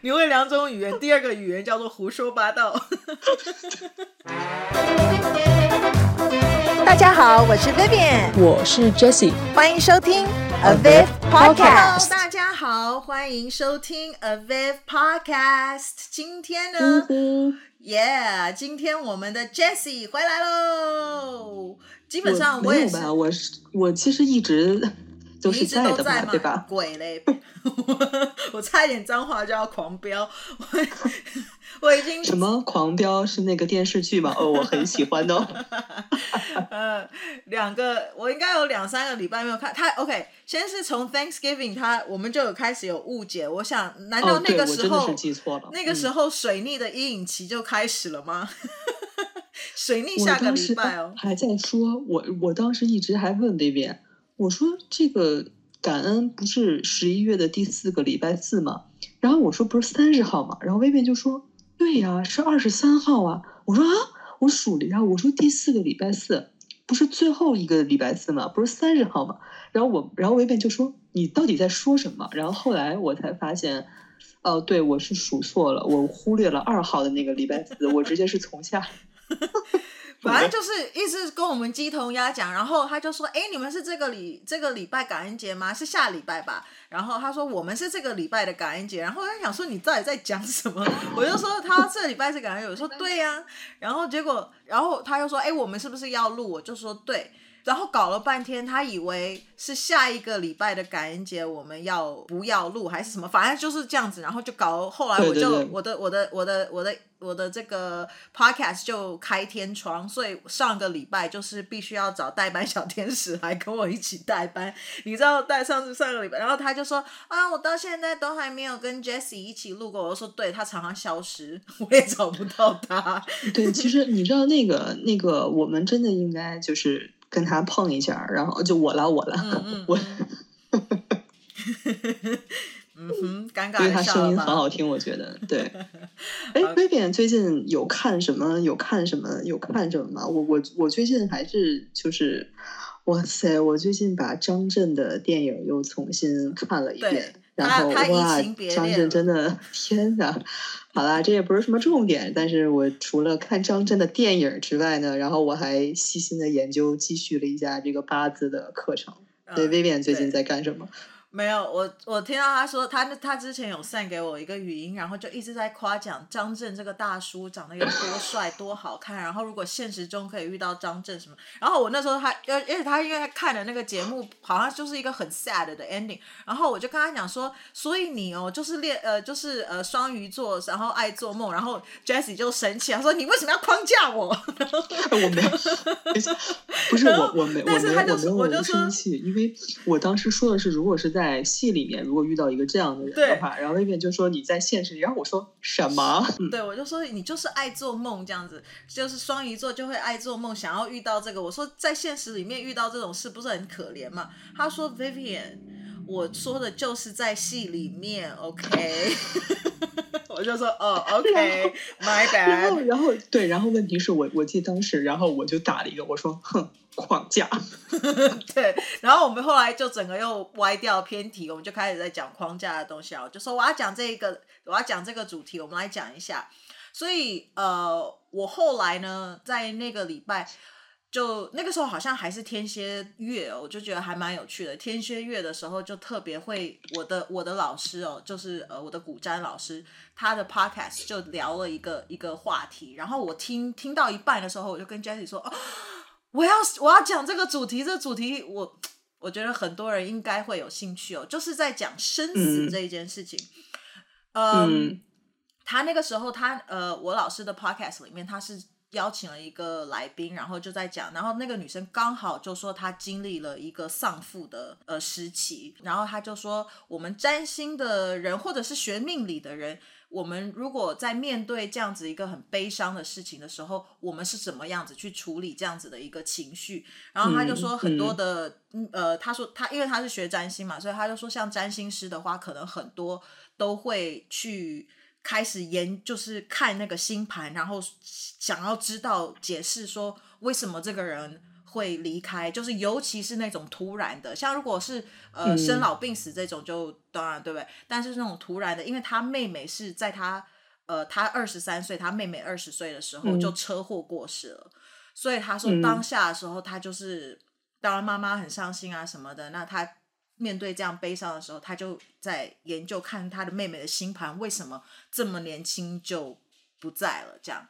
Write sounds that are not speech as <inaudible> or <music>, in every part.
你会两种语言，第二个语言叫做胡说八道。<laughs> 大家好，我是 Vivian，我是 Jessie，欢迎收听 Aviv Podcast。大家好，欢迎收听 Aviv Podcast。今天呢，耶、嗯，yeah, 今天我们的 Jessie 回来喽。基本上我也是，我我是我其实一直。都是在的嘛，对吧？<laughs> 鬼嘞！<laughs> 我差一点脏话就要狂飙，我 <laughs> 我已经什么狂飙是那个电视剧吗？哦，我很喜欢哦。呃，两个我应该有两三个礼拜没有看他。OK，先是从 Thanksgiving，他我们就有开始有误解。我想，难道那个时候、哦、记错了？那个时候水逆的阴影期就开始了吗？水逆下个礼拜哦，还在说，我我当时一直还问那边。我说这个感恩不是十一月的第四个礼拜四吗？然后我说不是三十号吗？然后薇薇就说对呀，是二十三号啊。我说啊，我数了一下，我说第四个礼拜四不是最后一个礼拜四吗？不是三十号吗？然后我，然后薇薇就说你到底在说什么？然后后来我才发现，哦，对，我是数错了，我忽略了二号的那个礼拜四，我直接是从下。<laughs> 反正就是一直跟我们鸡同鸭讲，然后他就说：“哎，你们是这个礼这个礼拜感恩节吗？是下礼拜吧？”然后他说：“我们是这个礼拜的感恩节。”然后他想说：“你到底在讲什么？”我就说：“他这礼拜是感恩节。”我说：“对呀。”然后结果，然后他又说：“哎，我们是不是要录？”我就说：“对。”然后搞了半天，他以为是下一个礼拜的感恩节，我们要不要录还是什么？反正就是这样子，然后就搞。后来我就我的我的我的我的我的这个 podcast 就开天窗，所以上个礼拜就是必须要找代班小天使来跟我一起代班。你知道代上次上个礼拜，然后他就说啊，我到现在都还没有跟 Jessie 一起录过。我就说对，他常常消失，<laughs> 我也找不到他。对，其实你知道那个那个，我们真的应该就是。跟他碰一下，然后就我了，我了，嗯 <laughs> 嗯、我，<laughs> 嗯哼，尴尬，因为他声音很好听，我觉得，对。<laughs> 哎，Vivian 最近有看什么？有看什么？有看什么吗？我我我最近还是就是，哇塞！我最近把张震的电影又重新看了一遍，然后哇，张震真的，天哪！好啦，这也不是什么重点，但是我除了看张震的电影之外呢，然后我还细心的研究，继续了一下这个八字的课程。对，Vivian 最近在干什么？没有，我我听到他说，他他之前有 send 给我一个语音，然后就一直在夸奖张震这个大叔长得有多帅多好看，然后如果现实中可以遇到张震什么，然后我那时候他，而且他因为他看的那个节目好像就是一个很 sad 的 ending，然后我就跟他讲说，所以你哦就是恋呃就是呃双鱼座，然后爱做梦，然后 Jessie 就生气，他说你为什么要框架我？我没有，不是我我没我没我没有我就生气，因为我当时说的是如果是在。在戏里面，如果遇到一个这样的人的话，然后那边就说你在现实里，然后我说什么？<laughs> 对，我就说你就是爱做梦这样子，就是双鱼座就会爱做梦，想要遇到这个。我说在现实里面遇到这种事不是很可怜吗？他说 Vivian，我说的就是在戏里面，OK。<laughs> 我就说哦，OK，My <laughs> bad。然后，然后对，然后问题是我，我记得当时，然后我就打了一个，我说哼。框架，<laughs> 对，然后我们后来就整个又歪掉偏题，我们就开始在讲框架的东西啊，我就说我要讲这个，我要讲这个主题，我们来讲一下。所以呃，我后来呢，在那个礼拜，就那个时候好像还是天蝎月哦，我就觉得还蛮有趣的。天蝎月的时候就特别会，我的我的老师哦，就是呃我的古占老师，他的 podcast 就聊了一个一个话题，然后我听听到一半的时候，我就跟 Jessie 说哦。我要我要讲这个主题，这个主题我我觉得很多人应该会有兴趣哦，就是在讲生死这一件事情。嗯，嗯，他那个时候他呃，我老师的 podcast 里面他是邀请了一个来宾，然后就在讲，然后那个女生刚好就说她经历了一个丧父的呃时期，然后她就说我们占星的人或者是学命理的人。我们如果在面对这样子一个很悲伤的事情的时候，我们是怎么样子去处理这样子的一个情绪？然后她就说很多的，嗯嗯、呃，她说她因为她是学占星嘛，所以她就说像占星师的话，可能很多都会去开始研，就是看那个星盘，然后想要知道解释说为什么这个人会离开，就是尤其是那种突然的，像如果是呃生老病死这种就，就当然对不对？但是那种突然的，因为他妹妹是在他呃他二十三岁，他妹妹二十岁的时候就车祸过世了，嗯、所以他说当下的时候他就是，当然妈妈很伤心啊什么的。那他面对这样悲伤的时候，他就在研究看他的妹妹的星盘为什么这么年轻就不在了，这样。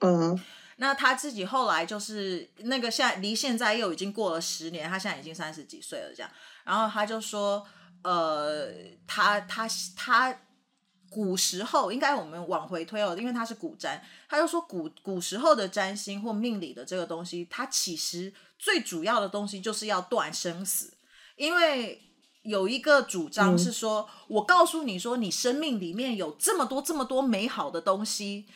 嗯。那他自己后来就是那个现在离现在又已经过了十年，他现在已经三十几岁了，这样。然后他就说，呃，他他他古时候应该我们往回推哦，因为他是古占，他就说古古时候的占星或命理的这个东西，它其实最主要的东西就是要断生死，因为有一个主张是说，嗯、我告诉你说，你生命里面有这么多这么多美好的东西。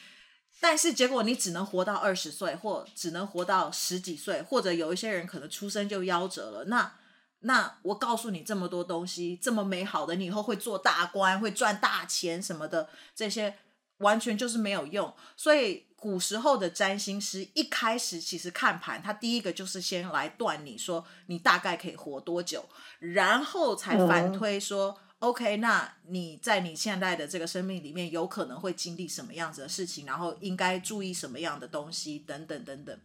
但是结果你只能活到二十岁，或只能活到十几岁，或者有一些人可能出生就夭折了。那那我告诉你这么多东西，这么美好的，你以后会做大官，会赚大钱什么的，这些完全就是没有用。所以古时候的占星师一开始其实看盘，他第一个就是先来断你说你大概可以活多久，然后才反推说。嗯 OK，那你在你现在的这个生命里面，有可能会经历什么样子的事情，然后应该注意什么样的东西，等等等等。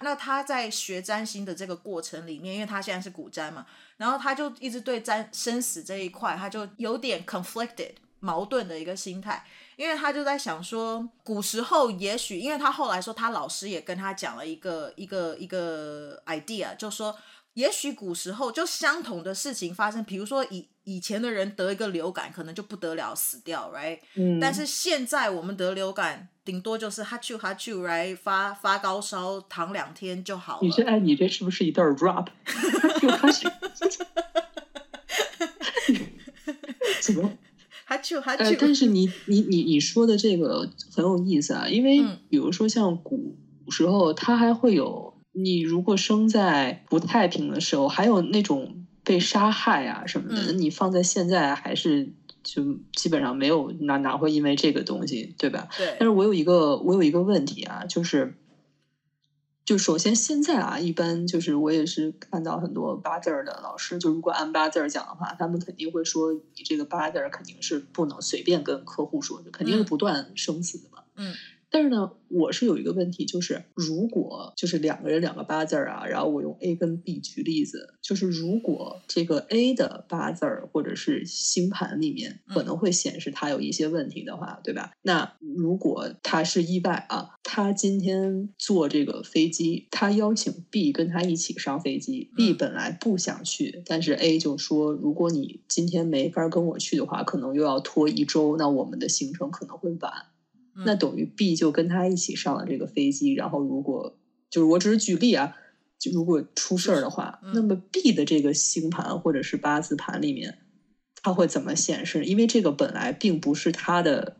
那他在学占星的这个过程里面，因为他现在是古占嘛，然后他就一直对占生死这一块，他就有点 conflicted 矛盾的一个心态，因为他就在想说，古时候也许，因为他后来说他老师也跟他讲了一个一个一个 idea，就说。也许古时候就相同的事情发生，比如说以以前的人得一个流感，可能就不得了死掉，right？嗯。但是现在我们得流感，顶多就是哈啾哈啾，right？发发高烧，躺两天就好了。你这哎，你这是不是一段 rap？哈啾怎么？哈啾哈啾。但是你你你你说的这个很有意思啊，因为比如说像古时候，它还会有。你如果生在不太平的时候，还有那种被杀害啊什么的，嗯、你放在现在还是就基本上没有哪哪会因为这个东西，对吧？对。但是我有一个我有一个问题啊，就是，就首先现在啊，一般就是我也是看到很多八字儿的老师，就如果按八字儿讲的话，他们肯定会说，你这个八字儿肯定是不能随便跟客户说的，肯定是不断生死的嘛。嗯。但是呢，我是有一个问题，就是如果就是两个人两个八字儿啊，然后我用 A 跟 B 举例子，就是如果这个 A 的八字儿或者是星盘里面可能会显示他有一些问题的话，对吧？那如果他是意外啊，他今天坐这个飞机，他邀请 B 跟他一起上飞机，B 本来不想去，但是 A 就说，如果你今天没法跟我去的话，可能又要拖一周，那我们的行程可能会晚。那等于 B 就跟他一起上了这个飞机，然后如果就是我只是举例啊，就如果出事儿的话，那么 B 的这个星盘或者是八字盘里面，它会怎么显示？因为这个本来并不是他的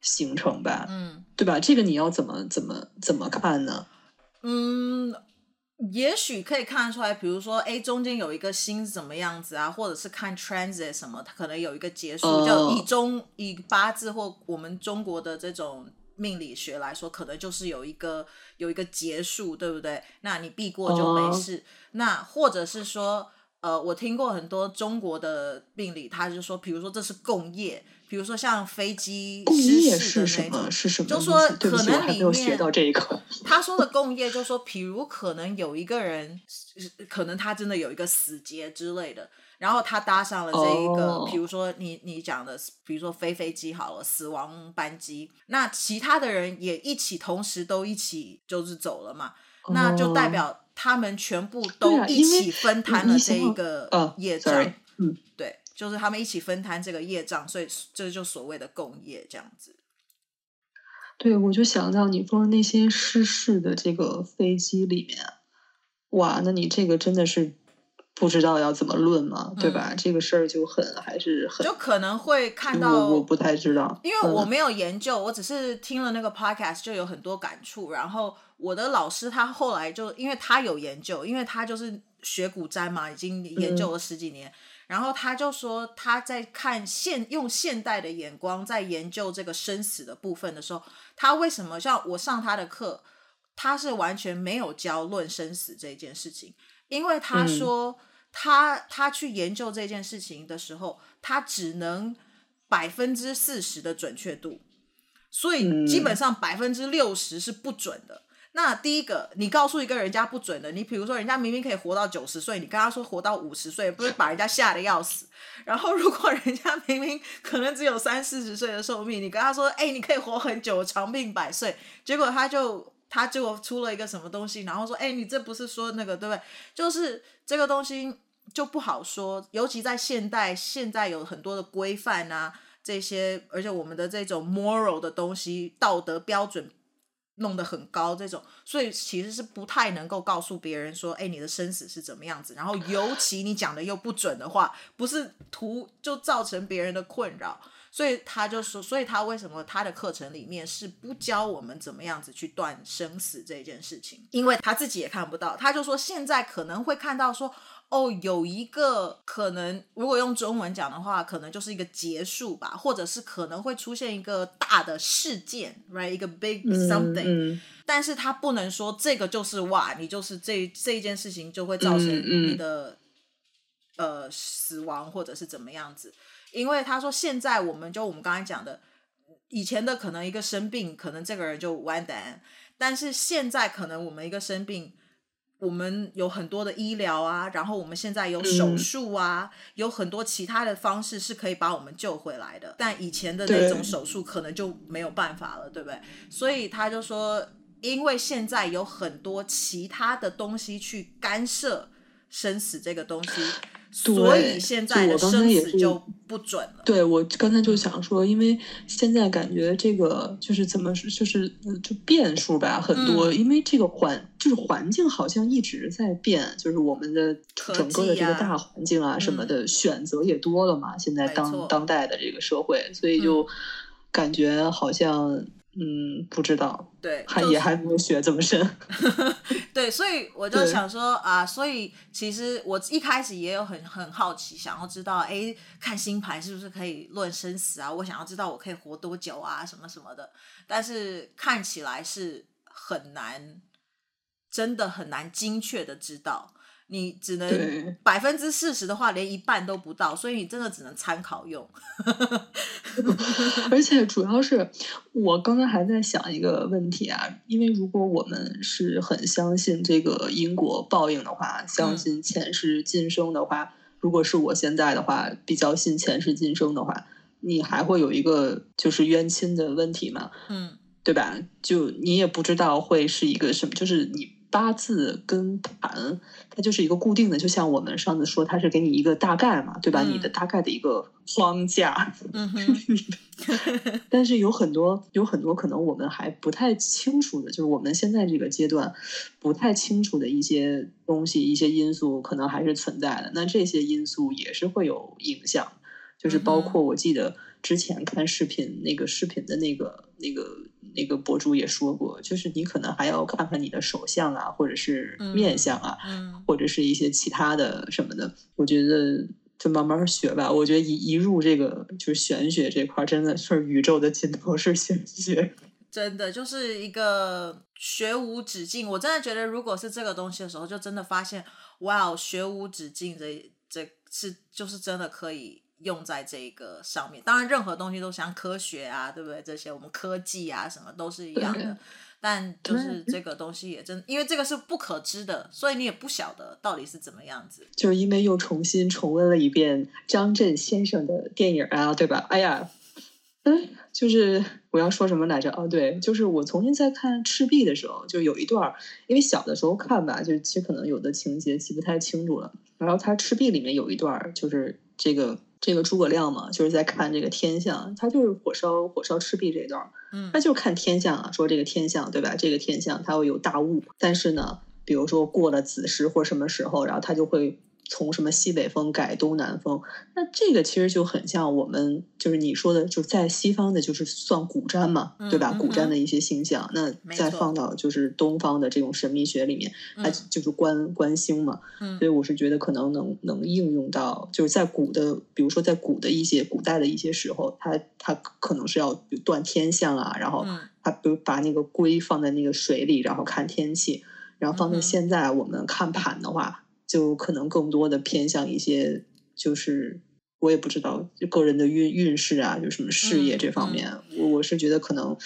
行程吧，嗯，对吧？这个你要怎么怎么怎么看呢？嗯。也许可以看得出来，比如说，哎，中间有一个星怎么样子啊，或者是看 transit 什么，它可能有一个结束。Uh, 就以中以八字或我们中国的这种命理学来说，可能就是有一个有一个结束，对不对？那你避过就没事。Uh, 那或者是说，呃，我听过很多中国的病理，他就说，比如说这是共业。比如说像飞机失事的那种，是什么？就说可能里面学到这一个。他说的共业，就说，比如可能有一个人，可能他真的有一个死结之类的，然后他搭上了这一个，比、oh. 如说你你讲的，比如说飞飞机好了，死亡班机，那其他的人也一起同时都一起就是走了嘛，oh. 那就代表他们全部都一起分摊了这一个业障，嗯，对。就是他们一起分摊这个业障，所以这就所谓的共业这样子。对，我就想到你说那些失事的这个飞机里面，哇，那你这个真的是不知道要怎么论嘛，对吧？嗯、这个事儿就很还是很，就可能会看到我，我不太知道，因为我没有研究，嗯、我只是听了那个 podcast 就有很多感触。然后我的老师他后来就因为他有研究，因为他就是学古占嘛，已经研究了十几年。嗯然后他就说，他在看现用现代的眼光在研究这个生死的部分的时候，他为什么像我上他的课，他是完全没有教论生死这件事情，因为他说他、嗯、他去研究这件事情的时候，他只能百分之四十的准确度，所以基本上百分之六十是不准的。那第一个，你告诉一个人家不准的，你比如说人家明明可以活到九十岁，你跟他说活到五十岁，不是把人家吓得要死？然后如果人家明明可能只有三四十岁的寿命，你跟他说，哎，你可以活很久，长命百岁，结果他就他就出了一个什么东西，然后说，哎，你这不是说那个对不对？就是这个东西就不好说，尤其在现代，现在有很多的规范啊，这些，而且我们的这种 moral 的东西，道德标准。弄得很高，这种，所以其实是不太能够告诉别人说，哎，你的生死是怎么样子。然后，尤其你讲的又不准的话，不是图就造成别人的困扰。所以他就说，所以他为什么他的课程里面是不教我们怎么样子去断生死这件事情？因为他自己也看不到。他就说，现在可能会看到说。哦，有一个可能，如果用中文讲的话，可能就是一个结束吧，或者是可能会出现一个大的事件，right，一个 big something，嗯嗯。但是他不能说这个就是哇，你就是这这一件事情就会造成你的，呃死亡或者是怎么样子，因为他说现在我们就我们刚才讲的，以前的可能一个生病，可能这个人就完蛋，但是现在可能我们一个生病。我们有很多的医疗啊，然后我们现在有手术啊，嗯，有很多其他的方式是可以把我们救回来的。但以前的那种手术可能就没有办法了，对，对不对？所以他就说，因为现在有很多其他的东西去干涉生死这个东西。所以现在的生死就不准了。对，我刚才就想说，因为现在感觉这个就是怎么说，就是就变数吧很多，嗯，因为这个环就是环境好像一直在变，就是我们的整个的这个大环境啊什么的选择也多了嘛。现在当当代的这个社会，所以就感觉好像。嗯，不知道，对，还也还没有学这么深，<laughs> 对，所以我就想说啊，所以其实我一开始也有很很好奇，想要知道，哎，看星盘是不是可以论生死啊？我想要知道我可以活多久啊，什么什么的，但是看起来是很难，真的很难精确的知道。你只能百分之四十的话，连一半都不到，所以你真的只能参考用。<laughs> 而且主要是我刚刚还在想一个问题啊，因为如果我们是很相信这个因果报应的话，相信前世今生的话，嗯，如果是我现在的话，比较信前世今生的话，你还会有一个就是冤亲的问题吗？嗯，对吧？就你也不知道会是一个什么，就是你。八字跟盘，它就是一个固定的，就像我们上次说，它是给你一个大概嘛，对吧？嗯、你的大概的一个框架。嗯、<laughs> <laughs> 但是有很多，有很多可能我们还不太清楚的，就是我们现在这个阶段不太清楚的一些东西、一些因素，可能还是存在的。那这些因素也是会有影响，就是包括我记得之前看视频，那个视频的那个那个。那个博主也说过，就是你可能还要看看你的手相啊，或者是面相啊，嗯，或者是一些其他的什么的。我觉得就慢慢学吧。我觉得一一入这个就是玄学这块，真的是宇宙的尽头是玄学，<laughs> 真的就是一个学无止境。我真的觉得，如果是这个东西的时候，就真的发现，哇，学无止境这这是就是真的可以。用在这个上面，当然任何东西都像科学啊，对不对？这些我们科技啊，什么都是一样的。<laughs> 但就是这个东西也真，因为这个是不可知的，所以你也不晓得到底是怎么样子。就是因为又重新重温了一遍张震先生的电影啊，对吧？哎呀，嗯，就是我要说什么来着？哦，对，就是我重新在看《赤壁》的时候，就有一段，因为小的时候看吧，就其实可能有的情节记不太清楚了。然后他《赤壁》里面有一段，就是这个。这个诸葛亮嘛，就是在看这个天象，他就是火烧火烧赤壁这一段，嗯，他就是看天象啊，说这个天象对吧？这个天象它会有大雾，但是呢，比如说过了子时或什么时候，然后他就会从什么西北风改东南风，那这个其实就很像我们就是你说的，就在西方的，就是算古占嘛，嗯、对吧？嗯、古占的一些星象，嗯、那再放到就是东方的这种神秘学里面，它、嗯、就是观观星嘛。嗯，所以我是觉得可能能能应用到，就是在古的，比如说在古的一些古代的一些时候，它它可能是要断天象啊，然后它比如把那个龟放在那个水里，然后看天气，然后放在现在我们看盘的话。嗯就可能更多的偏向一些，就是我也不知道，个人的运运势啊，就什么事业这方面，我、我是觉得可能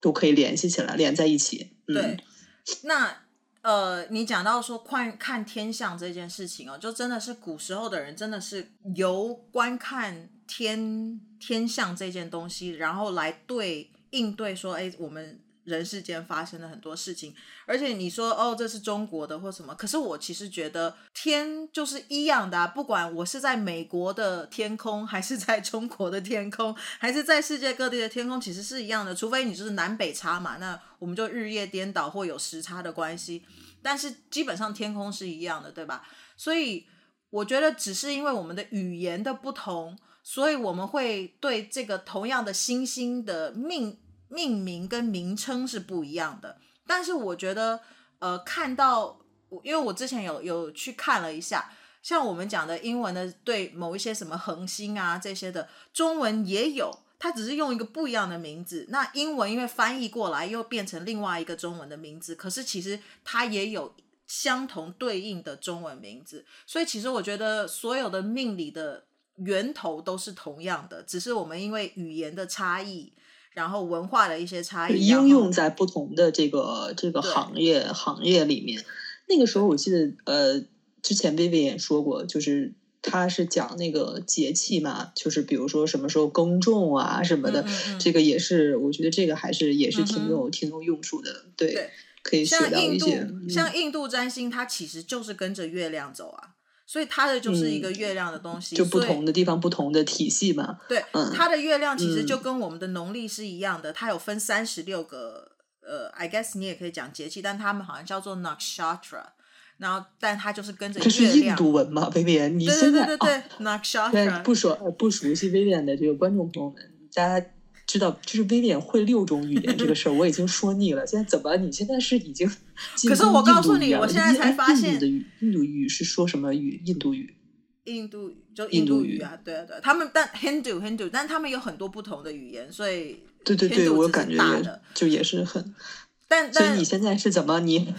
都可以联系起来，连在一起。嗯、对，那呃，你讲到说看看天象这件事情哦，就真的是古时候的人真的是由观看天天象这件东西，然后来对应对说，哎，我们。人世间发生了很多事情，而且你说哦，这是中国的或什么，可是我其实觉得天就是一样的啊，不管我是在美国的天空，还是在中国的天空，还是在世界各地的天空，其实是一样的，除非你就是南北差嘛，那我们就日夜颠倒或有时差的关系，但是基本上天空是一样的，对吧？所以我觉得只是因为我们的语言的不同，所以我们会对这个同样的星星的命。命名跟名称是不一样的，但是我觉得，呃，看到我，因为我之前有有去看了一下，像我们讲的英文的，对某一些什么恒星啊这些的，中文也有，它只是用一个不一样的名字。那英文因为翻译过来又变成另外一个中文的名字，可是其实它也有相同对应的中文名字，所以其实我觉得所有的命理的源头都是同样的，只是我们因为语言的差异。然后文化的一些差异，应用在不同的这个这个行业行业里面。那个时候我记得，呃，之前 Vivian 也说过，就是他是讲那个节气嘛，就是比如说什么时候耕种啊什么的，嗯嗯这个也是，我觉得这个还是也是挺有、嗯、挺有用处的，对，对可以学到一些。像印度，像印度占星，它其实就是跟着月亮走啊。所以它的就是一个月亮的东西，嗯、就不同的地方不同的体系嘛。对，嗯、它的月亮其实就跟我们的农历是一样的，嗯、它有分三十六个，呃，I guess 你也可以讲节气，但他们好像叫做 Nakshatra，然后但它就是跟着月亮。这是印度文嘛 <laughs> 现在对对对对、哦、Nakshatra。不熟不熟悉 Vivian 的这个观众朋友们，大家。知道，就是 Vivian 会六种语言这个事儿，我已经说腻了。现在怎么？你现在是已经？可是我告诉你，我现在才发现，印度的语，印度语是说什么语？印度语？印度语就印度语啊，对啊对，他们但 Hindu Hindu，但他们有很多不同的语言，所以对对对，我感觉也就也是很。但所以你现在是怎么你？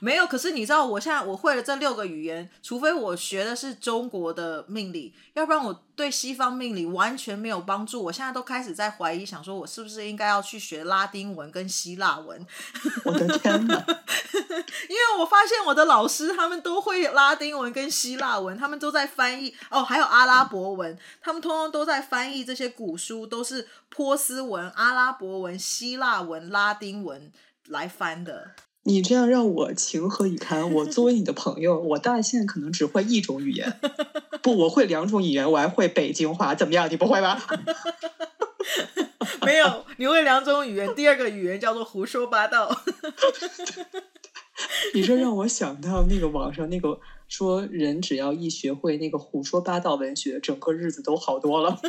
没有，可是你知道，我现在我会了这六个语言，除非我学的是中国的命理，要不然我对西方命理完全没有帮助。我现在都开始在怀疑，想说我是不是应该要去学拉丁文跟希腊文？我的天哪！<laughs> 因为我发现我的老师他们都会拉丁文跟希腊文，他们都在翻译哦，还有阿拉伯文，他们通通都在翻译这些古书，都是波斯文、阿拉伯文、希腊文、拉丁文来翻的。你这样让我情何以堪？我作为你的朋友，我大限可能只会一种语言，不，我会两种语言，我还会北京话，怎么样？你不会吧？<laughs> 没有，你会两种语言，第二个语言叫做胡说八道。<laughs> 你这让我想到那个网上那个说，人只要一学会那个胡说八道文学，整个日子都好多了。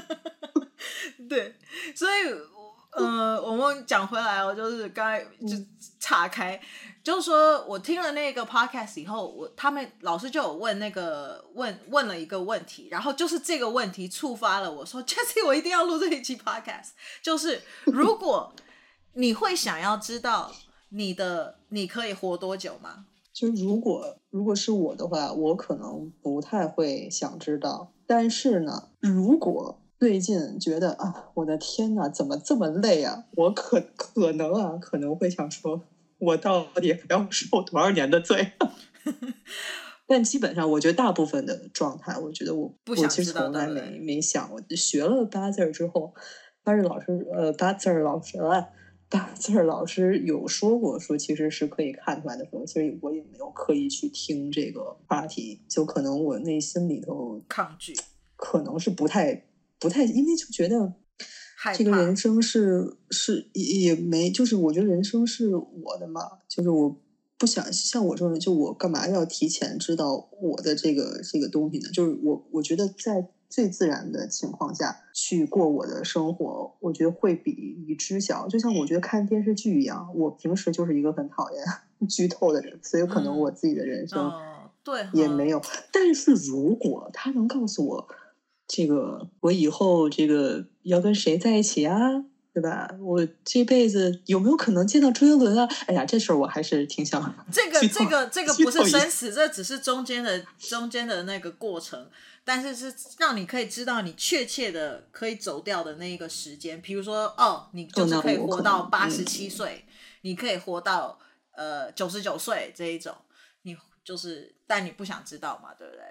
<laughs> 对，所以。呃，我们讲回来，我就是刚才就岔开，嗯、就是说我听了那个 podcast 以后，我他们老师就有问那个问问了一个问题，然后就是这个问题触发了我说，<laughs> Jessie，我一定要录这一期 podcast，就是如果 <laughs> 你会想要知道你的你可以活多久吗？就如果如果是我的话，我可能不太会想知道，但是呢，如果。最近觉得啊，我的天哪，怎么这么累啊？我可可能啊，可能会想说，我到底还要受多少年的罪？<laughs> 但基本上，我觉得大部分的状态，我觉得我不想我其实从来没没想过。学了八字之后，八字老师呃，八字老师啊，八字老师有说过，说其实是可以看出来的时候，其实我也没有刻意去听这个话题，就可能我内心里头抗拒，可能是不太。不太，因为就觉得这个人生是是也也没，就是我觉得人生是我的嘛，就是我不想像我这种人，就我干嘛要提前知道我的这个这个东西呢？就是我我觉得在最自然的情况下去过我的生活，我觉得会比你知晓。就像我觉得看电视剧一样，我平时就是一个很讨厌 <laughs> 剧透的人，所以可能我自己的人生对也没有。但是如果他能告诉我，这个我以后这个要跟谁在一起啊？对吧？我这辈子有没有可能见到周杰伦啊？哎呀，这事儿我还是挺想。<laughs> 这个这个这个不是生死，这只是中间的中间的那个过程，但是是让你可以知道你确切的可以走掉的那一个时间。比如说，哦，你就是可以活到八十七岁，嗯、你可以活到呃九十九岁这一种，你就是，但你不想知道嘛，对不对？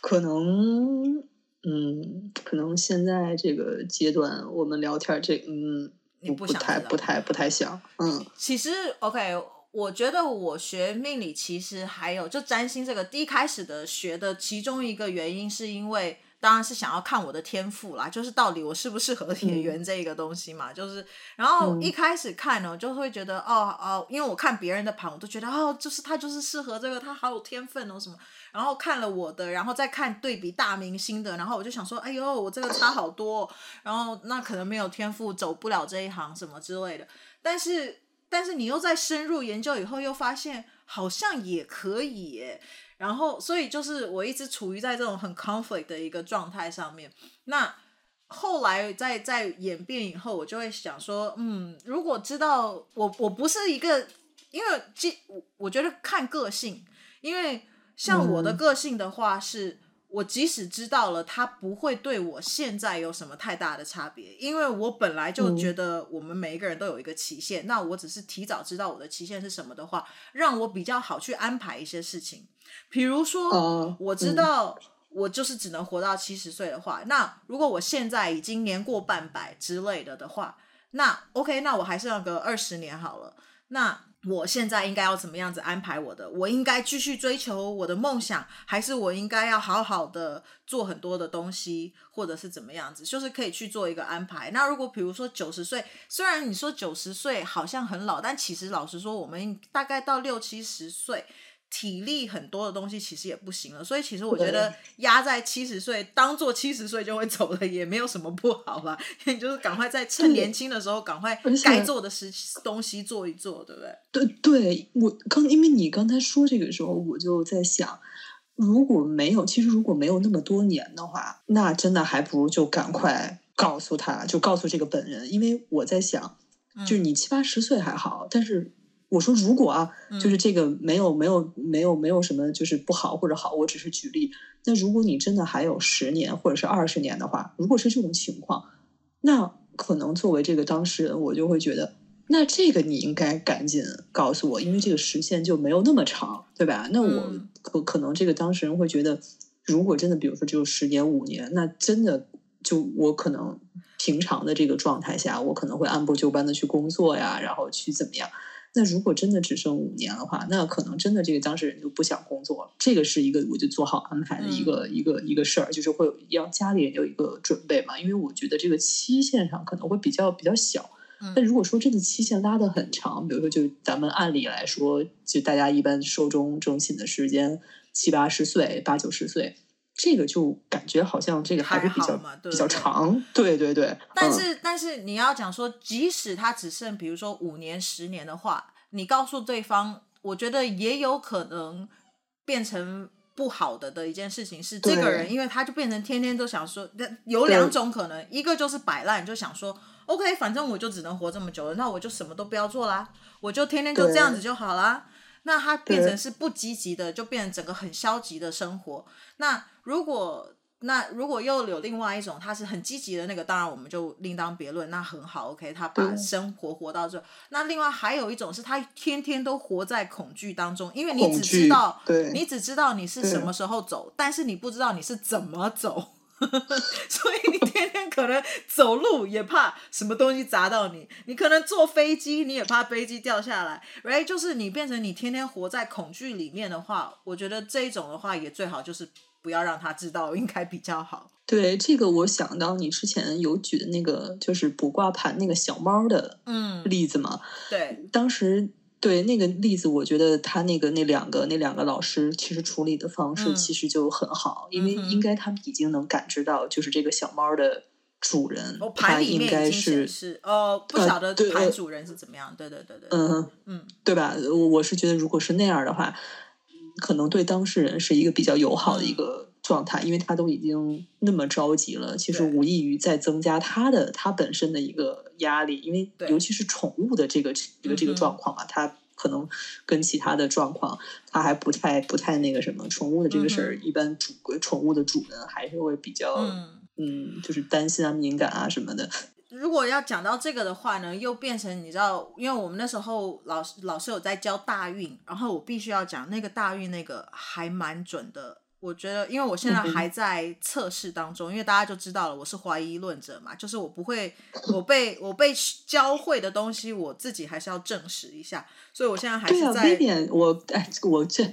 可能。嗯，可能现在这个阶段我们聊天这嗯，你不想不太不太不太想嗯。其实 OK，我觉得我学命理其实还有就占星这个，第一开始的学的其中一个原因是因为。当然是想要看我的天赋啦，就是到底我适不适合演员这一个东西嘛，嗯、就是，然后一开始看呢，就会觉得哦哦，因为我看别人的盘，我都觉得哦，就是他就是适合这个，他好有天分哦什么，然后看了我的，然后再看对比大明星的，然后我就想说，哎呦，我这个差好多，然后那可能没有天赋，走不了这一行什么之类的，但是但是你又在深入研究以后，又发现好像也可以耶。然后，所以就是我一直处于在这种很 conflict 的一个状态上面。那后来在在演变以后，我就会想说，嗯，如果知道我我不是一个，因为我我觉得看个性，因为像我的个性的话是。嗯我即使知道了，它不会对我现在有什么太大的差别，因为我本来就觉得我们每一个人都有一个期限。嗯、那我只是提早知道我的期限是什么的话，让我比较好去安排一些事情。比如说，呃、我知道我就是只能活到七十岁的话，嗯、那如果我现在已经年过半百之类的的话，那 OK，那我还是要个二十年好了。那我现在应该要怎么样子安排我的？我应该继续追求我的梦想，还是我应该要好好的做很多的东西，或者是怎么样子？就是可以去做一个安排。那如果比如说九十岁，虽然你说九十岁好像很老，但其实老实说，我们大概到六七十岁。体力很多的东西其实也不行了，所以其实我觉得压在七十岁，当做七十岁就会走了，也没有什么不好吧。因 <laughs> 为就是赶快在趁年轻的时候，赶快该做的事东西做一做，对不对？对，对我刚因为你刚才说这个时候，我就在想，如果没有，其实如果没有那么多年的话，那真的还不如就赶快告诉他，就告诉这个本人，因为我在想，就是你七八十岁还好，但是。我说，如果啊，就是这个没有没有没有没有什么就是不好或者好，我只是举例。那如果你真的还有十年或者是二十年的话，如果是这种情况，那可能作为这个当事人，我就会觉得，那这个你应该赶紧告诉我，因为这个时限就没有那么长，对吧？那我可可能这个当事人会觉得，如果真的比如说只有十年五年，那真的就我可能平常的这个状态下，我可能会按部就班的去工作呀，然后去怎么样。那如果真的只剩五年的话，那可能真的这个当事人就不想工作了。这个是一个我就做好安排的一个、嗯、一个一个事儿，就是会让家里人有一个准备嘛。因为我觉得这个期限上可能会比较比较小。但如果说这个期限拉得很长，比如说就咱们按理来说，就大家一般寿终正寝的时间七八十岁、八九十岁。这个就感觉好像这个还是比较对比较长，对对对。但是、嗯、但是你要讲说，即使他只剩比如说五年十年的话，你告诉对方，我觉得也有可能变成不好的的一件事情是，这个人因为他就变成天天都想说，有两种可能，一个就是摆烂，就想说，OK，反正我就只能活这么久了，那我就什么都不要做啦，我就天天就这样子就好啦。那他变成是不积极的，就变成整个很消极的生活。那如果那如果又有另外一种，他是很积极的那个，当然我们就另当别论。那很好，OK，他把生活活到这。那另外还有一种是他天天都活在恐惧当中，因为你只知道，你只知道你是什么时候走，但是你不知道你是怎么走。<laughs> 所以你天天可能走路也怕什么东西砸到你，你可能坐飞机你也怕飞机掉下来，right？就是你变成你天天活在恐惧里面的话，我觉得这一种的话也最好就是不要让他知道，应该比较好。对，这个我想到你之前有举的那个就是卜卦盘那个小猫的嗯例子嘛，对，当时对那个例子，我觉得他那个那两个那两个老师其实处理的方式其实就很好，嗯、因为应该他们已经能感知到，就是这个小猫的主人，哦、他应该是是哦，不晓得盘主人是怎么样，呃、对对对对，嗯嗯，对吧？我是觉得，如果是那样的话，可能对当事人是一个比较友好的一个状态，嗯、因为他都已经那么着急了，其实无异于在增加他的他本身的一个压力，因为尤其是宠物的这个这个这个状况啊，他。可能跟其他的状况，他还不太不太那个什么。宠物的这个事儿，一般主宠物的主人还是会比较，嗯，嗯，就是担心啊、敏感啊什么的。如果要讲到这个的话呢，又变成你知道，因为我们那时候老师老师有在教大运，然后我必须要讲那个大运那个还蛮准的。我觉得，因为我现在还在测试当中，嗯、因为大家就知道了，我是怀疑论者嘛，就是我不会，我被我被教会的东西，我自己还是要证实一下，所以我现在还是在。对啊，Vivian，我哎，我这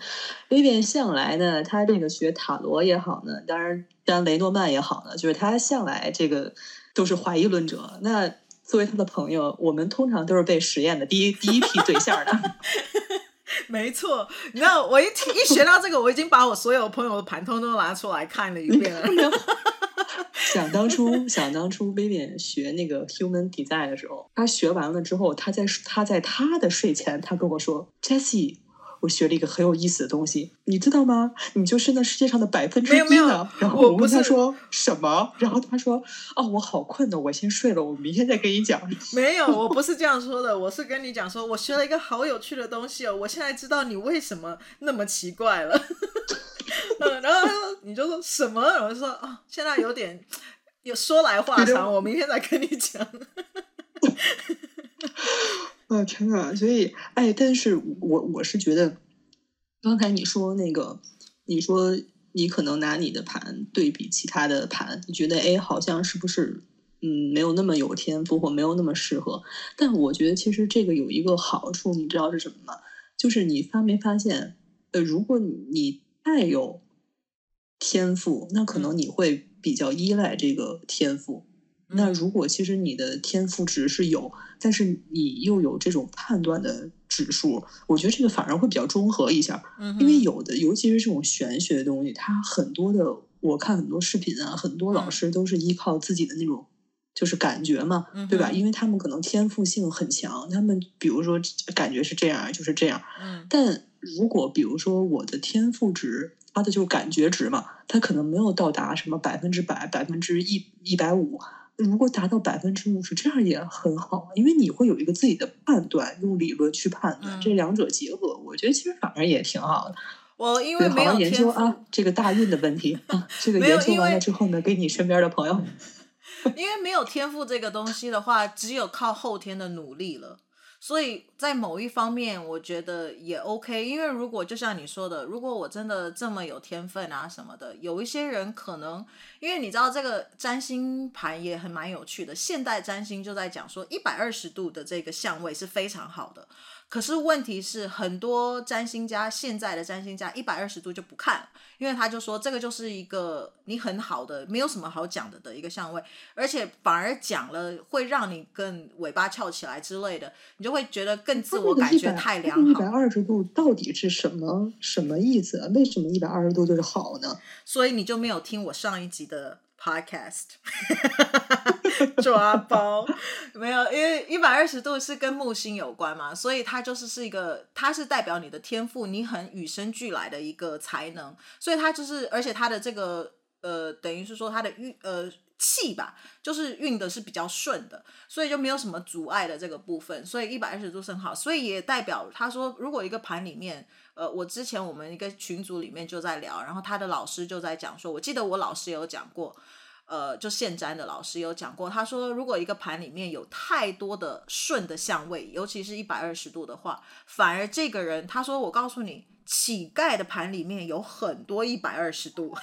Vivian 向来呢，他这个学塔罗也好呢，当然当然雷诺曼也好呢，就是他向来这个都是怀疑论者。那作为他的朋友，我们通常都是被实验的第一第一批对象的。<laughs> <laughs> 没错，你知道我一听一学到这个，我已经把我所有朋友的盘通都拿出来看了一遍了。<laughs> 想当初，<laughs> 想当初，Vivian 学那个 Human Design 的时候，他学完了之后，他在他在他的睡前，他跟我说：“Jessie。”我学了一个很有意思的东西，你知道吗？你就是那世界上的百分之一呢。然后我问他说什么，然后他说：“哦，我好困的，我先睡了，我明天再跟你讲。<laughs> ”没有，我不是这样说的，我是跟你讲说，我学了一个好有趣的东西哦，我现在知道你为什么那么奇怪了。<laughs> 嗯，然后他说你就说什么？然后说哦，现在有点有说来话长，我明天再跟你讲。<laughs> 啊天啊！所以，哎，但是我我是觉得，刚才你说那个，你说你可能拿你的盘对比其他的盘，你觉得哎，好像是不是嗯没有那么有天赋或没有那么适合？但我觉得其实这个有一个好处，你知道是什么吗？就是你发没发现，呃，如果你太有天赋，那可能你会比较依赖这个天赋。那如果其实你的天赋值是有，但是你又有这种判断的指数，我觉得这个反而会比较中和一下。嗯，因为有的，尤其是这种玄学的东西，它很多的，我看很多视频啊，很多老师都是依靠自己的那种，就是感觉嘛，对吧？因为他们可能天赋性很强，他们比如说感觉是这样，就是这样。嗯，但如果比如说我的天赋值，它的就是感觉值嘛，它可能没有到达什么百分之百、百分之一一百五。如果达到百分之五十，这样也很好，因为你会有一个自己的判断，用理论去判断，嗯、这两者结合，我觉得其实反而也挺好的。我因为没有研究啊，这个大运的问题啊，这个研究完了之后呢，给你身边的朋友。<laughs> 因为没有天赋这个东西的话，只有靠后天的努力了。所以在某一方面，我觉得也 OK。因为如果就像你说的，如果我真的这么有天分啊什么的，有一些人可能，因为你知道这个占星盘也很蛮有趣的。现代占星就在讲说，一百二十度的这个相位是非常好的。可是问题是，很多占星家，现在的占星家一百二十度就不看，因为他就说这个就是一个你很好的，没有什么好讲的的一个相位，而且反而讲了会让你更尾巴翘起来之类的，你就会觉得更自我感觉太良好。一百二十度到底是什么什么意思啊？为什么一百二十度就是好呢？所以你就没有听我上一集的 podcast。<laughs> 抓包没有，因为一百二十度是跟木星有关嘛，所以它就是是一个，它是代表你的天赋，你很与生俱来的一个才能，所以它就是，而且它的这个呃，等于是说它的运呃气吧，就是运的是比较顺的，所以就没有什么阻碍的这个部分，所以一百二十度是很好，所以也代表他说，如果一个盘里面，呃，我之前我们一个群组里面就在聊，然后他的老师就在讲说，我记得我老师有讲过。呃，就现占的老师有讲过，他说如果一个盘里面有太多的顺的相位，尤其是一百二十度的话，反而这个人，他说我告诉你，乞丐的盘里面有很多一百二十度，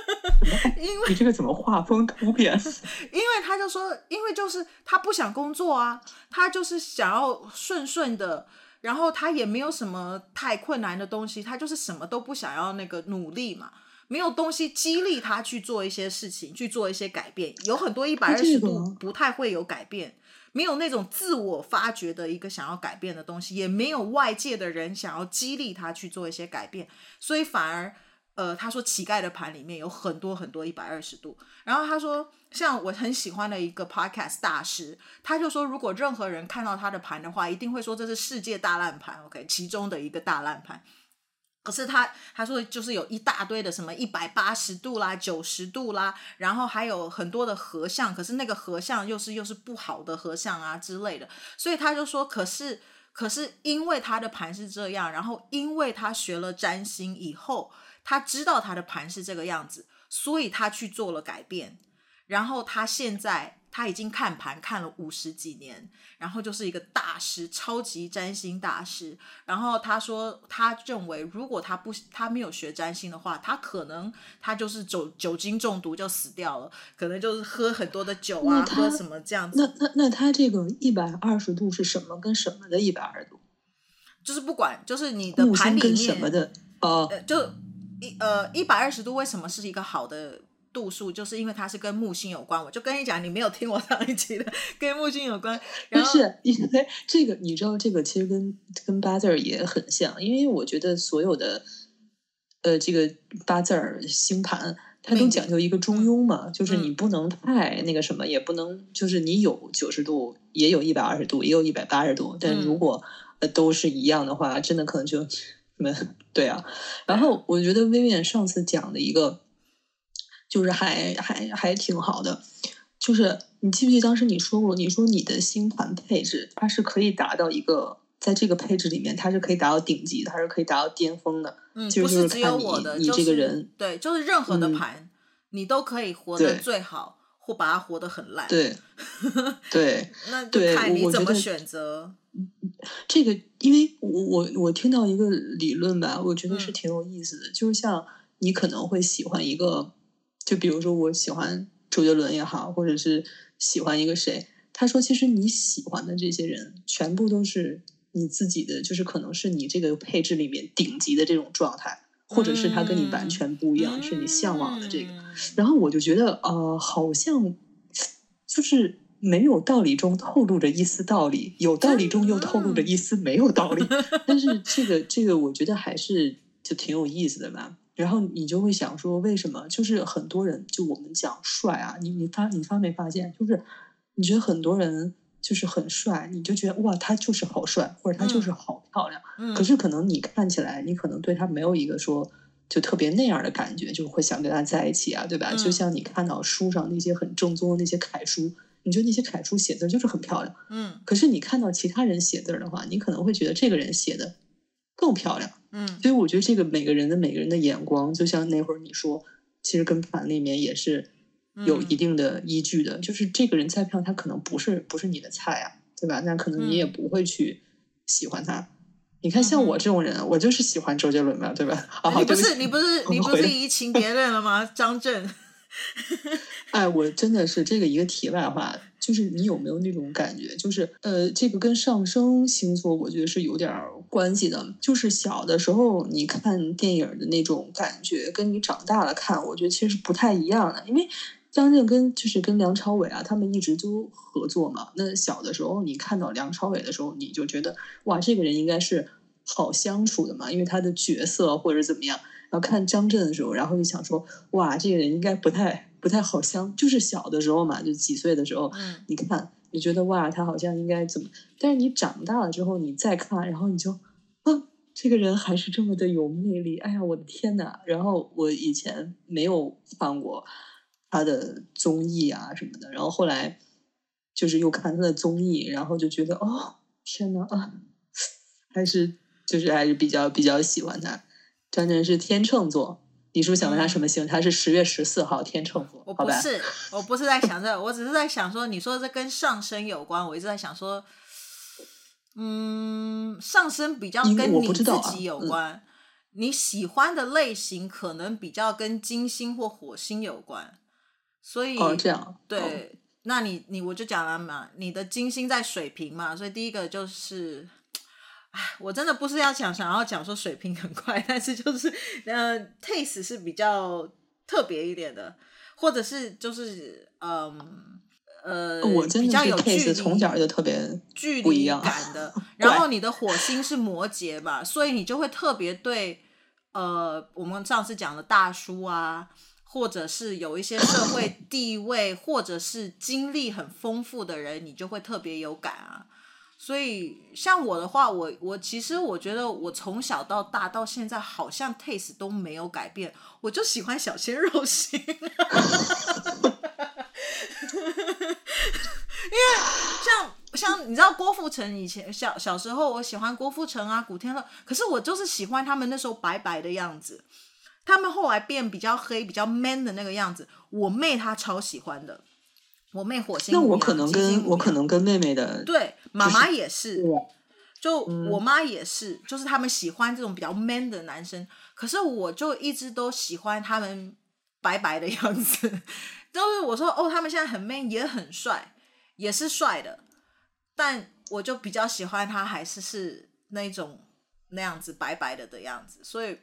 <laughs> 因为你这个怎么画风突变？<laughs> 因为他就说，因为就是他不想工作啊，他就是想要顺顺的，然后他也没有什么太困难的东西，他就是什么都不想要那个努力嘛。没有东西激励他去做一些事情，去做一些改变。有很多一百二十度不太会有改变，没有那种自我发掘的一个想要改变的东西，也没有外界的人想要激励他去做一些改变，所以反而。呃，他说乞丐的盘里面有很多很多一百二十度，然后他说，像我很喜欢的一个 podcast 大师，他就说，如果任何人看到他的盘的话，一定会说这是世界大烂盘，OK，其中的一个大烂盘。可是他他说就是有一大堆的什么一百八十度啦、九十度啦，然后还有很多的合相，可是那个合相又是又是不好的合相啊之类的，所以他就说，可是可是因为他的盘是这样，然后因为他学了占星以后。他知道他的盘是这个样子，所以他去做了改变。然后他现在他已经看盘看了五十几年，然后就是一个大师，超级占星大师。然后他说，他认为如果他不他没有学占星的话，他可能他就是酒酒精中毒就死掉了，可能就是喝很多的酒啊，喝什么这样子。那那那他这个一百二十度是什么跟什么的一百二十度？就是不管，就是你的盘里面什么的哦、呃，就。一呃一百二十度为什么是一个好的度数？就是因为它是跟木星有关。我就跟你讲，你没有听我上一期的，跟木星有关。然后是因为这个，你知道这个其实跟跟八字儿也很像，因为我觉得所有的呃这个八字儿星盘，它都讲究一个中庸嘛，就是你不能太那个什么，也不能就是你有九十度，也有一百二十度，也有一百八十度，但如果呃都是一样的话，真的可能就。没 <laughs> 对啊，然后我觉得 Vivian 上次讲的一个，就是还还还挺好的，就是你记不记得当时你说过，你说你的星盘配置，它是可以达到一个，在这个配置里面，它是可以达到顶级的，它是可以达到巅峰的。嗯，就不是只有我的，你这个人，对，就是任何的盘，嗯、你都可以活得最好，或把它活得很烂。对，<laughs> 对，那就看你怎么选择。这个，因为我我我听到一个理论吧，我觉得是挺有意思的。嗯、就是像你可能会喜欢一个，就比如说我喜欢周杰伦也好，或者是喜欢一个谁，他说其实你喜欢的这些人，全部都是你自己的，就是可能是你这个配置里面顶级的这种状态，或者是他跟你完全不一样，嗯、是你向往的这个。然后我就觉得，呃，好像就是。没有道理中透露着一丝道理，有道理中又透露着一丝没有道理。<laughs> 但是这个这个，我觉得还是就挺有意思的吧。然后你就会想说，为什么？就是很多人，就我们讲帅啊，你你发你发没发现？就是你觉得很多人就是很帅，你就觉得哇，他就是好帅，或者他就是好漂亮。嗯。可是可能你看起来，你可能对他没有一个说就特别那样的感觉，就会想跟他在一起啊，对吧？嗯。就像你看到书上那些很正宗的那些楷书。你觉得那些楷书写字就是很漂亮，嗯，可是你看到其他人写字的话，你可能会觉得这个人写的更漂亮，嗯，所以我觉得这个每个人的每个人的眼光，就像那会儿你说，其实跟盘里面也是有一定的依据的，嗯、就是这个人再漂亮，他可能不是不是你的菜啊，对吧？那可能你也不会去喜欢他。嗯、你看，像我这种人，嗯、我就是喜欢周杰伦嘛，对吧？你不是 <laughs> 你不是你不是移情别恋了吗？张震。<laughs> 哎，我真的是这个一个题外话，就是你有没有那种感觉？就是呃，这个跟上升星座，我觉得是有点关系的。就是小的时候你看电影的那种感觉，跟你长大了看，我觉得其实不太一样的。因为张震跟就是跟梁朝伟啊，他们一直都合作嘛。那小的时候你看到梁朝伟的时候，你就觉得哇，这个人应该是好相处的嘛，因为他的角色或者怎么样。然后看张震的时候，然后就想说，哇，这个人应该不太不太好相，就是小的时候嘛，就几岁的时候，嗯，你看，你觉得哇，他好像应该怎么？但是你长大了之后，你再看，然后你就，啊，这个人还是这么的有魅力，哎呀，我的天呐！然后我以前没有看过他的综艺啊什么的，然后后来就是又看他的综艺，然后就觉得，哦，天呐，啊，<laughs> 还是就是还是比较比较喜欢他。张震是天秤座，你是不是想问他什么星？嗯、他是十月十四号天秤座。我不是，<laughs> 我不是在想这，我只是在想说，你说这跟上升有关，我一直在想说，嗯，上升比较跟你自己有关，啊嗯、你喜欢的类型可能比较跟金星或火星有关，所以哦这样对，哦、那你你我就讲了嘛，你的金星在水平嘛，所以第一个就是。我真的不是要讲想要讲说水平很快，<laughs> 但是就是呃，taste 是比较特别一点的，或者是就是嗯呃，我真的比较有距离，从小就特别距不一样离感的。<laughs> 然后你的火星是摩羯吧，所以你就会特别对呃，我们上次讲的大叔啊。或者是有一些社会地位，或者是经历很丰富的人，你就会特别有感啊。所以像我的话，我我其实我觉得我从小到大到现在好像 taste 都没有改变，我就喜欢小鲜肉型。<laughs> 因为像像你知道郭富城以前小小时候，我喜欢郭富城啊、古天乐，可是我就是喜欢他们那时候白白的样子。他们后来变比较黑、比较 man 的那个样子，我妹她超喜欢的。我妹火星，那我可能跟我可能跟妹妹的对妈妈也是，就我妈也是，嗯、就是他们喜欢这种比较 man 的男生。可是我就一直都喜欢他们白白的样子，<laughs> 都是我说哦，他们现在很 man，也很帅，也是帅的。但我就比较喜欢他，还是是那种那样子白白的的样子，所以。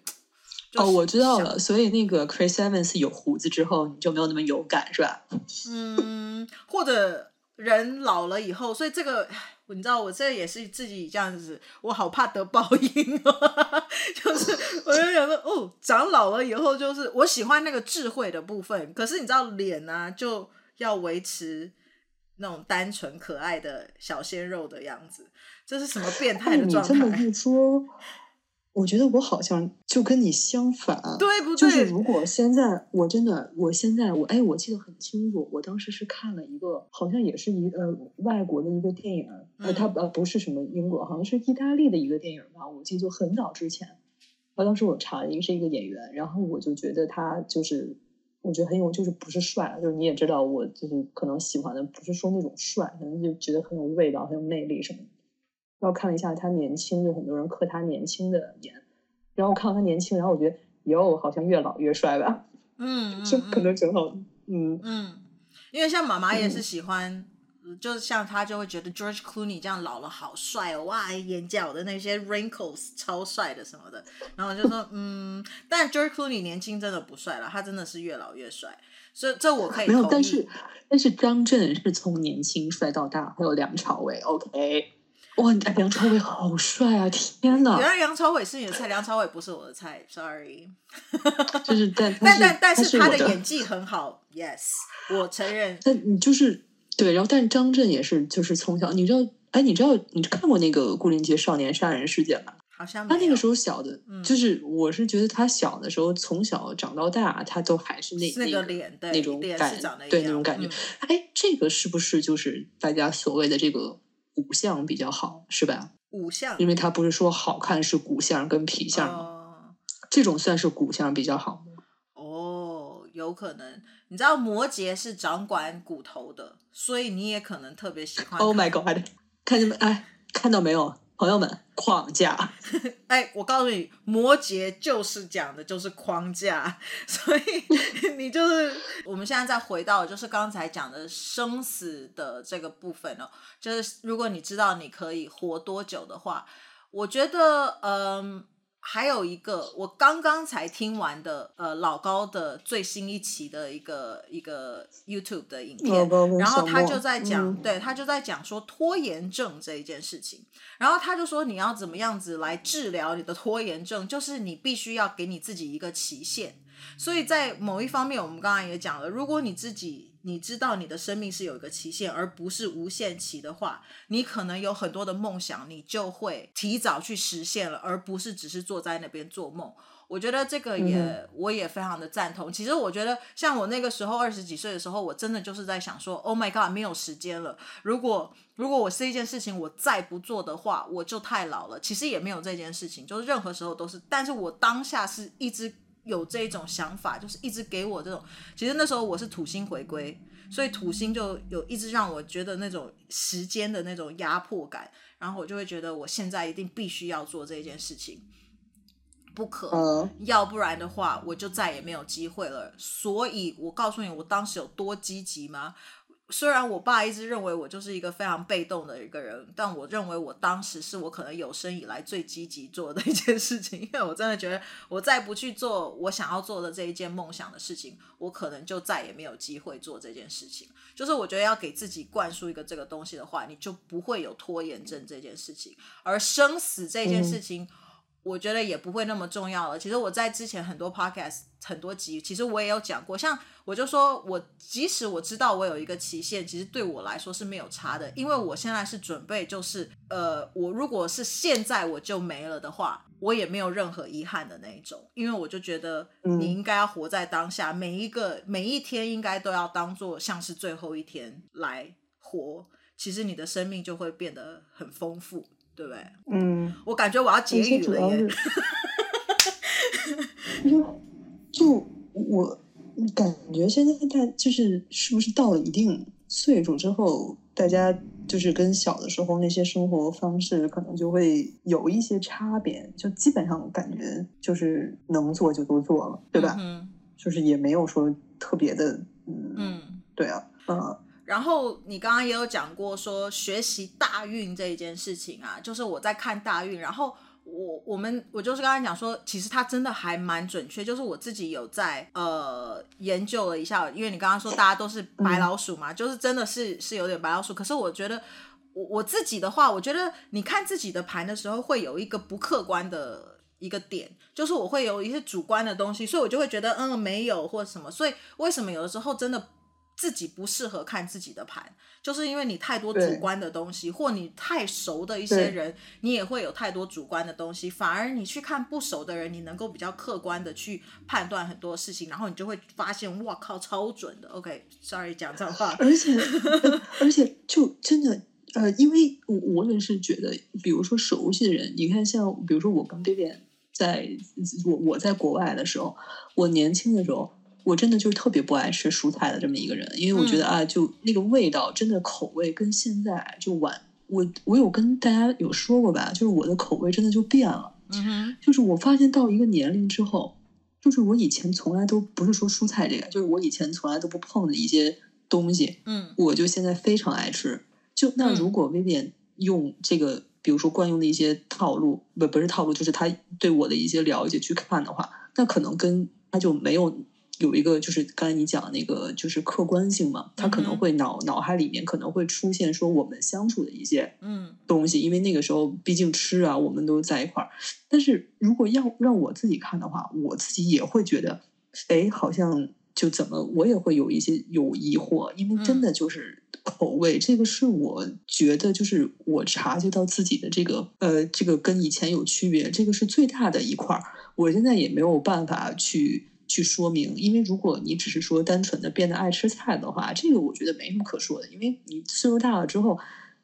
哦，我知道了，所以那个 Chris Evans 有胡子之后，你就没有那么有感，是吧？嗯，或者人老了以后，所以这个你知道，我这也是自己这样子，我好怕得报应哦。<laughs> 就是我就想说，哦，长老了以后，就是我喜欢那个智慧的部分，可是你知道，脸啊就要维持那种单纯可爱的小鲜肉的样子，这是什么变态的状态？你这么一说。我觉得我好像就跟你相反，对不对？就是如果现在我真的，我现在我哎，我记得很清楚，我当时是看了一个，好像也是一个呃外国的一个电影，呃，它呃不是什么英国，好像是意大利的一个电影吧，我记得就很早之前。然后当时我查了一个是一个演员，然后我就觉得他就是，我觉得很有，就是不是帅，就是你也知道，我就是可能喜欢的不是说那种帅，可能就觉得很有味道、很有魅力什么的。然后看了一下他年轻，就很多人刻他年轻的脸。然后我看到他年轻，然后我觉得哟，好像越老越帅吧。嗯，就可能正好，嗯嗯，因为像妈妈也是喜欢，嗯、就是像他就会觉得 George Clooney 这样老了好帅哦，哇，眼角的那些 wrinkles 超帅的什么的。然后就说，嗯，但 George Clooney 年轻真的不帅了，他真的是越老越帅。所以这我可以。没有，但是但是张震是从年轻帅到大，还有梁朝伟，OK。哇，梁朝伟好帅啊！天哪，原来梁朝伟是你的菜，梁朝伟不是我的菜，sorry。<laughs> 就是但但但但是他的演技很好，yes，我承认。但你就是对，然后但是张震也是，就是从小你知道，哎，你知道你看过那个《牯岭街少年杀人事件》吗？好像他那个时候小的，嗯、就是我是觉得他小的时候，从小长到大，他都还是那那个脸，对那种感，对那种感觉。哎、嗯，这个是不是就是大家所谓的这个？骨相比较好是吧？骨相，因为他不是说好看是骨相跟皮相吗？哦、这种算是骨相比较好。哦，有可能。你知道摩羯是掌管骨头的，所以你也可能特别喜欢。Oh my god！看见没？哎，看到没有？朋友们，框架！<laughs> 哎，我告诉你，摩羯就是讲的就是框架，所以 <laughs> 你就是我们现在再回到，就是刚才讲的生死的这个部分哦，就是如果你知道你可以活多久的话，我觉得，嗯。还有一个，我刚刚才听完的，呃，老高的最新一期的一个一个 YouTube 的影片，然后他就在讲，嗯、对，他就在讲说拖延症这一件事情，然后他就说你要怎么样子来治疗你的拖延症，就是你必须要给你自己一个期限，所以在某一方面，我们刚刚也讲了，如果你自己。你知道你的生命是有一个期限，而不是无限期的话，你可能有很多的梦想，你就会提早去实现了，而不是只是坐在那边做梦。我觉得这个也，嗯、我也非常的赞同。其实我觉得，像我那个时候二十几岁的时候，我真的就是在想说，Oh my God，没有时间了。如果如果我是一件事情我再不做的话，我就太老了。其实也没有这件事情，就是任何时候都是。但是我当下是一直。有这种想法，就是一直给我这种。其实那时候我是土星回归，所以土星就有一直让我觉得那种时间的那种压迫感，然后我就会觉得我现在一定必须要做这件事情，不可，嗯、要不然的话我就再也没有机会了。所以我告诉你，我当时有多积极吗？虽然我爸一直认为我就是一个非常被动的一个人，但我认为我当时是我可能有生以来最积极做的一件事情，因为我真的觉得我再不去做我想要做的这一件梦想的事情，我可能就再也没有机会做这件事情。就是我觉得要给自己灌输一个这个东西的话，你就不会有拖延症这件事情，而生死这件事情。嗯我觉得也不会那么重要了。其实我在之前很多 podcast 很多集，其实我也有讲过。像我就说，我即使我知道我有一个期限，其实对我来说是没有差的，因为我现在是准备，就是呃，我如果是现在我就没了的话，我也没有任何遗憾的那一种。因为我就觉得你应该要活在当下，每一个每一天应该都要当做像是最后一天来活，其实你的生命就会变得很丰富。对不对？嗯，我感觉我要结语了耶。<laughs> 就我感觉现在大就是是不是到了一定岁数之后，大家就是跟小的时候那些生活方式可能就会有一些差别。就基本上感觉就是能做就都做了，对吧？嗯，就是也没有说特别的，嗯，嗯对啊，嗯。然后你刚刚也有讲过说学习大运这一件事情啊，就是我在看大运，然后我我们我就是刚才讲说，其实它真的还蛮准确，就是我自己有在呃研究了一下，因为你刚刚说大家都是白老鼠嘛，就是真的是是有点白老鼠，可是我觉得我我自己的话，我觉得你看自己的盘的时候会有一个不客观的一个点，就是我会有一些主观的东西，所以我就会觉得嗯没有或什么，所以为什么有的时候真的。自己不适合看自己的盘，就是因为你太多主观的东西，或你太熟的一些人，你也会有太多主观的东西。反而你去看不熟的人，你能够比较客观的去判断很多事情，然后你就会发现，哇靠，超准的。OK，sorry，okay，讲脏话。而且，而且就真的，呃，因为我我也是觉得，比如说熟悉的人，你看像，比如说我跟 Vivian 在我我在国外的时候，我年轻的时候。我真的就是特别不爱吃蔬菜的这么一个人，因为我觉得、嗯、啊，就那个味道，真的口味跟现在就晚。我我有跟大家有说过吧，就是我的口味真的就变了。嗯哼，就是我发现到一个年龄之后，就是我以前从来都不是说蔬菜这个，就是我以前从来都不碰的一些东西，嗯，我就现在非常爱吃。就那如果 Vivian 用这个，嗯、比如说惯用的一些套路，不不是套路，就是他对我的一些了解去看的话，那可能跟他就没有。有一个就是刚才你讲的那个，就是客观性嘛，他可能会脑脑海里面可能会出现说我们相处的一些嗯东西，因为那个时候毕竟吃啊，我们都在一块儿。但是如果要让我自己看的话，我自己也会觉得，哎，好像就怎么我也会有一些有疑惑，因为真的就是口味，这个是我觉得就是我察觉到自己的这个呃，这个跟以前有区别，这个是最大的一块儿。我现在也没有办法去。去说明，因为如果你只是说单纯的变得爱吃菜的话，这个我觉得没什么可说的。因为你岁数大了之后，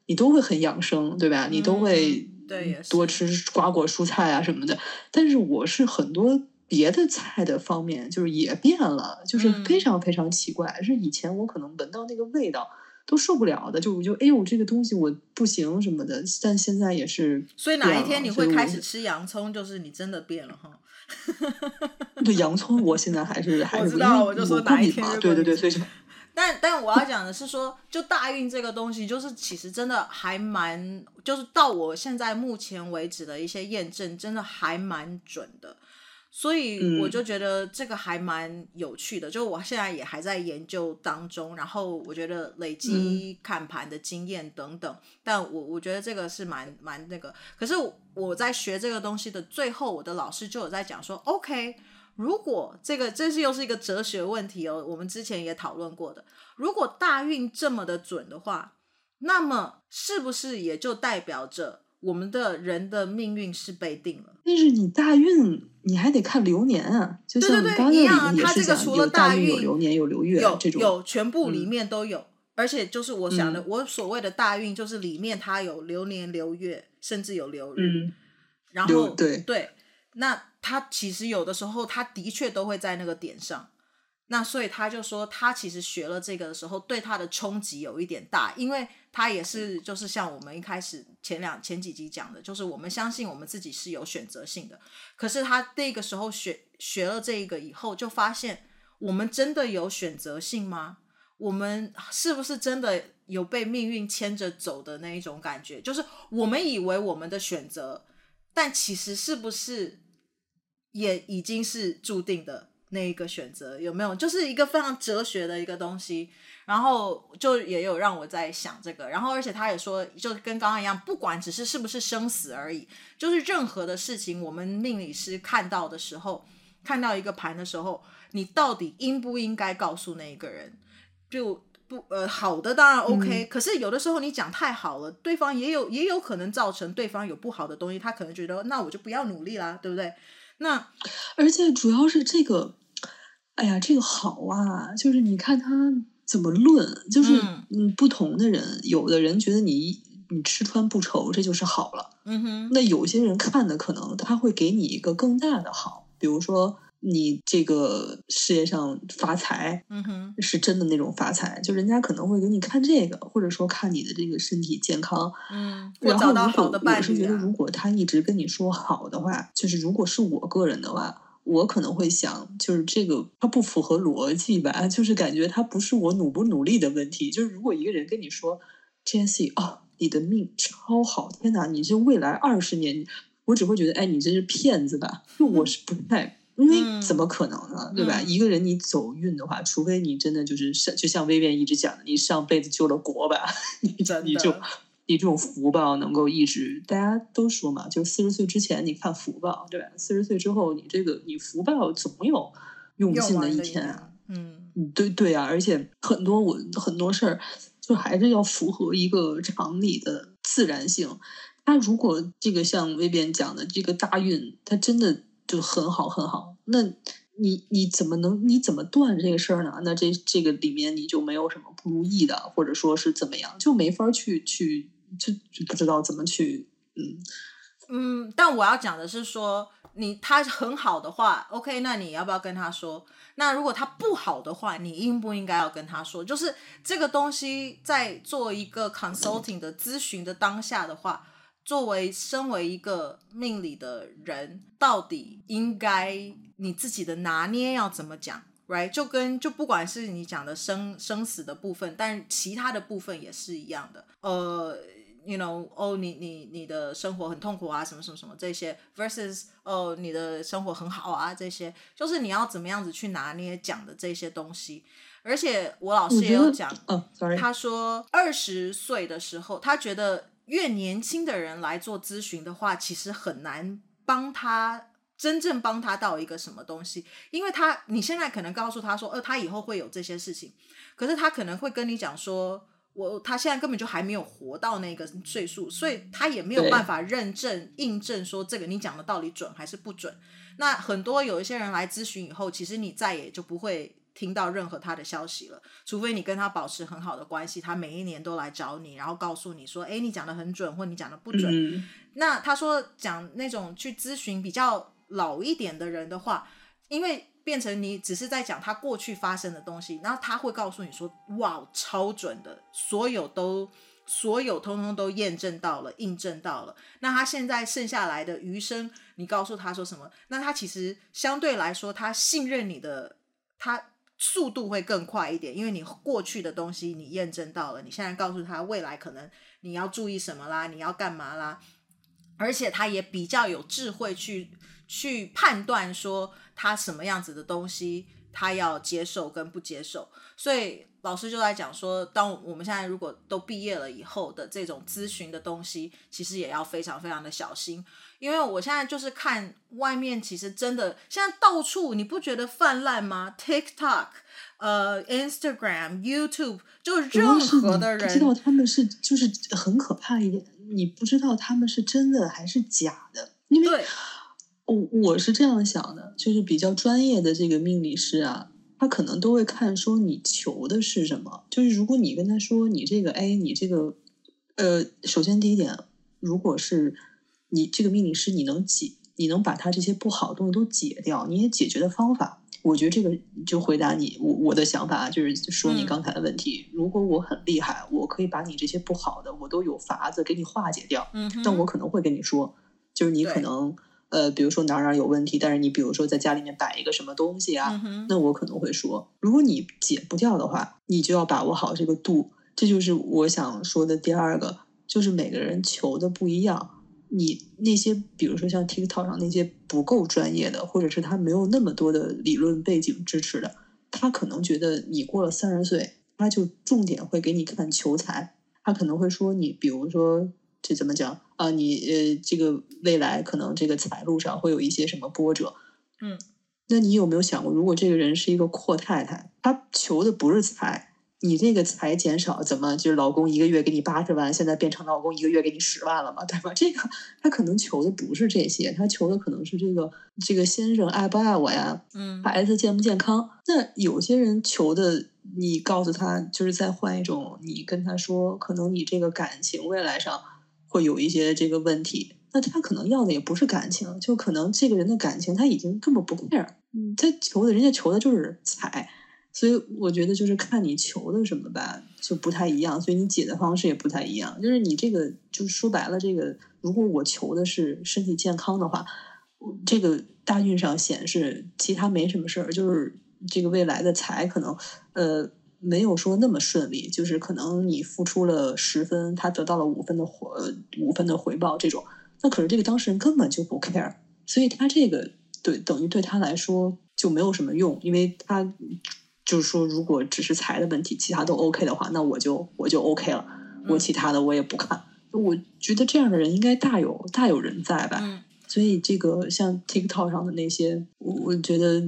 你都会很养生，对吧？你都会对多吃瓜果蔬菜啊什么的。但是我是很多别的菜的方面，就是也变了，就是非常非常奇怪。是以前我可能闻到那个味道都受不了的，就我就哎呦这个东西我不行什么的。但现在也是，所以哪一天你会开始吃洋葱，就是你真的变了哈。<laughs> 对洋葱，我现在还是 <laughs> 还是我知道，我就说哪一天对对对，所以 <laughs> 但但我要讲的是说，就大运这个东西，就是其实真的还蛮，就是到我现在目前为止的一些验证，真的还蛮准的。所以我就觉得这个还蛮有趣的，嗯、就我现在也还在研究当中，然后我觉得累积看盘的经验等等，嗯、但我我觉得这个是蛮蛮那个。可是我在学这个东西的最后，我的老师就有在讲说，OK，如果这个这是又是一个哲学问题哦，我们之前也讨论过的，如果大运这么的准的话，那么是不是也就代表着？我们的人的命运是被定了，但是你大运你还得看流年啊，就像你刚刚那里面也是讲有大运有流年有流月有这种，有全部里面都有，嗯、而且就是我想的，嗯、我所谓的大运就是里面它有流年流月，甚至有流日，嗯、然后对。对，那它其实有的时候它的确都会在那个点上。那所以他就说，他其实学了这个的时候，对他的冲击有一点大，因为他也是就是像我们一开始前两前几集讲的，就是我们相信我们自己是有选择性的。可是他那个时候学学了这个以后，就发现我们真的有选择性吗？我们是不是真的有被命运牵着走的那一种感觉？就是我们以为我们的选择，但其实是不是也已经是注定的那一个选择？有没有？就是一个非常哲学的一个东西。然后就也有让我在想这个，然后而且他也说，就跟刚刚一样，不管只是是不是生死而已，就是任何的事情，我们命理师看到的时候，看到一个盘的时候，你到底应不应该告诉那一个人？就不呃好的当然 OK，、嗯、可是有的时候你讲太好了，对方也有也有可能造成对方有不好的东西，他可能觉得那我就不要努力啦，对不对？那而且主要是这个，哎呀，这个好啊，就是你看他。怎么论？就是嗯，不同的人，嗯、有的人觉得你你吃穿不愁，这就是好了。嗯哼。那有些人看的可能他会给你一个更大的好，比如说你这个事业上发财，嗯哼，是真的那种发财，就人家可能会给你看这个，或者说看你的这个身体健康。嗯。然后如果我是觉得，如果他一直跟你说好的话，就是如果是我个人的话。我可能会想，就是这个它不符合逻辑吧，就是感觉它不是我努不努力的问题。就是如果一个人跟你说，Jessie 啊，你的命超好，天哪，你这未来二十年，我只会觉得，哎，你这是骗子吧？就我是不太，因为怎么可能呢？嗯、对吧？一个人你走运的话，除非你真的就是上，就像薇薇一直讲的，你上辈子救了国吧，你你就。你这种福报能够一直，大家都说嘛，就四十岁之前你看福报，对吧？四十岁之后，你这个你福报总有用尽的一天啊。嗯，对对啊，而且很多我很多事儿，就还是要符合一个常理的自然性。他如果这个像薇编讲的这个大运，他真的就很好很好，那你你怎么能你怎么断这个事儿呢？那这这个里面你就没有什么不如意的，或者说是怎么样，就没法去去。就就不知道怎么去，嗯嗯，但我要讲的是说，你他很好的话，OK，那你要不要跟他说？那如果他不好的话，你应不应该要跟他说？就是这个东西在做一个 consulting 的咨询的当下的话，作为身为一个命理的人，到底应该你自己的拿捏要怎么讲？Right？就跟就不管是你讲的生生死的部分，但其他的部分也是一样的，呃。You know，哦，你你你的生活很痛苦啊，什么什么什么这些，versus 哦，你的生活很好啊，这些就是你要怎么样子去拿捏讲的这些东西。而且我老师也有讲，哦，sorry，他说二十岁的时候，他觉得越年轻的人来做咨询的话，其实很难帮他真正帮他到一个什么东西，因为他你现在可能告诉他说，呃，他以后会有这些事情，可是他可能会跟你讲说。我他现在根本就还没有活到那个岁数，所以他也没有办法认证、印证说这个你讲的到底准还是不准。那很多有一些人来咨询以后，其实你再也就不会听到任何他的消息了，除非你跟他保持很好的关系，他每一年都来找你，然后告诉你说：“哎，你讲的很准，或你讲的不准。嗯”那他说讲那种去咨询比较老一点的人的话，因为。变成你只是在讲他过去发生的东西，然后他会告诉你说：“哇，超准的，所有都，所有通通都验证到了，印证到了。”那他现在剩下来的余生，你告诉他说什么？那他其实相对来说，他信任你的，他速度会更快一点，因为你过去的东西你验证到了，你现在告诉他未来可能你要注意什么啦，你要干嘛啦，而且他也比较有智慧去去判断说。他什么样子的东西，他要接受跟不接受，所以老师就在讲说，当我们现在如果都毕业了以后的这种咨询的东西，其实也要非常非常的小心，因为我现在就是看外面，其实真的现在到处，你不觉得泛滥吗？TikTok、呃、Instagram、YouTube，就任何的人，不知道他们是就是很可怕一点，你不知道他们是真的还是假的，因为。对我我是这样想的，就是比较专业的这个命理师啊，他可能都会看说你求的是什么。就是如果你跟他说你这个，哎，你这个，呃，首先第一点，如果是你这个命理师，你能解，你能把他这些不好的东西都解掉，你也解决的方法，我觉得这个就回答你我我的想法，就是说你刚才的问题。嗯、如果我很厉害，我可以把你这些不好的，我都有法子给你化解掉。嗯，但我可能会跟你说，就是你可能。呃，比如说哪儿哪儿有问题，但是你比如说在家里面摆一个什么东西啊，嗯、那我可能会说，如果你解不掉的话，你就要把握好这个度。这就是我想说的第二个，就是每个人求的不一样。你那些比如说像 TikTok 上那些不够专业的，或者是他没有那么多的理论背景支持的，他可能觉得你过了三十岁，他就重点会给你看求财，他可能会说你，比如说这怎么讲啊？你呃，这个未来可能这个财路上会有一些什么波折，嗯，那你有没有想过，如果这个人是一个阔太太，她求的不是财？你这个财减少，怎么就是老公一个月给你八十万，现在变成老公一个月给你十万了嘛，对吧？这个他可能求的不是这些，他求的可能是这个这个先生爱不爱我呀，嗯，孩子健不健康。那有些人求的，你告诉他，就是再换一种，你跟他说，可能你这个感情未来上会有一些这个问题，那他可能要的也不是感情，就可能这个人的感情他已经根本不 care，嗯，他求的人家求的就是财。所以我觉得就是看你求的什么吧，就不太一样，所以你解的方式也不太一样。就是你这个，就说白了，这个如果我求的是身体健康的话，这个大运上显示其他没什么事儿，就是这个未来的财可能呃没有说那么顺利，就是可能你付出了十分，他得到了五分的回五分的回报这种，那可是这个当事人根本就不 care，所以他这个对等于对他来说就没有什么用，因为他。就是说，如果只是财的问题，其他都 OK 的话，那我就我就 OK 了。我其他的我也不看。嗯、我觉得这样的人应该大有大有人在吧。嗯、所以这个像 TikTok 上的那些，我我觉得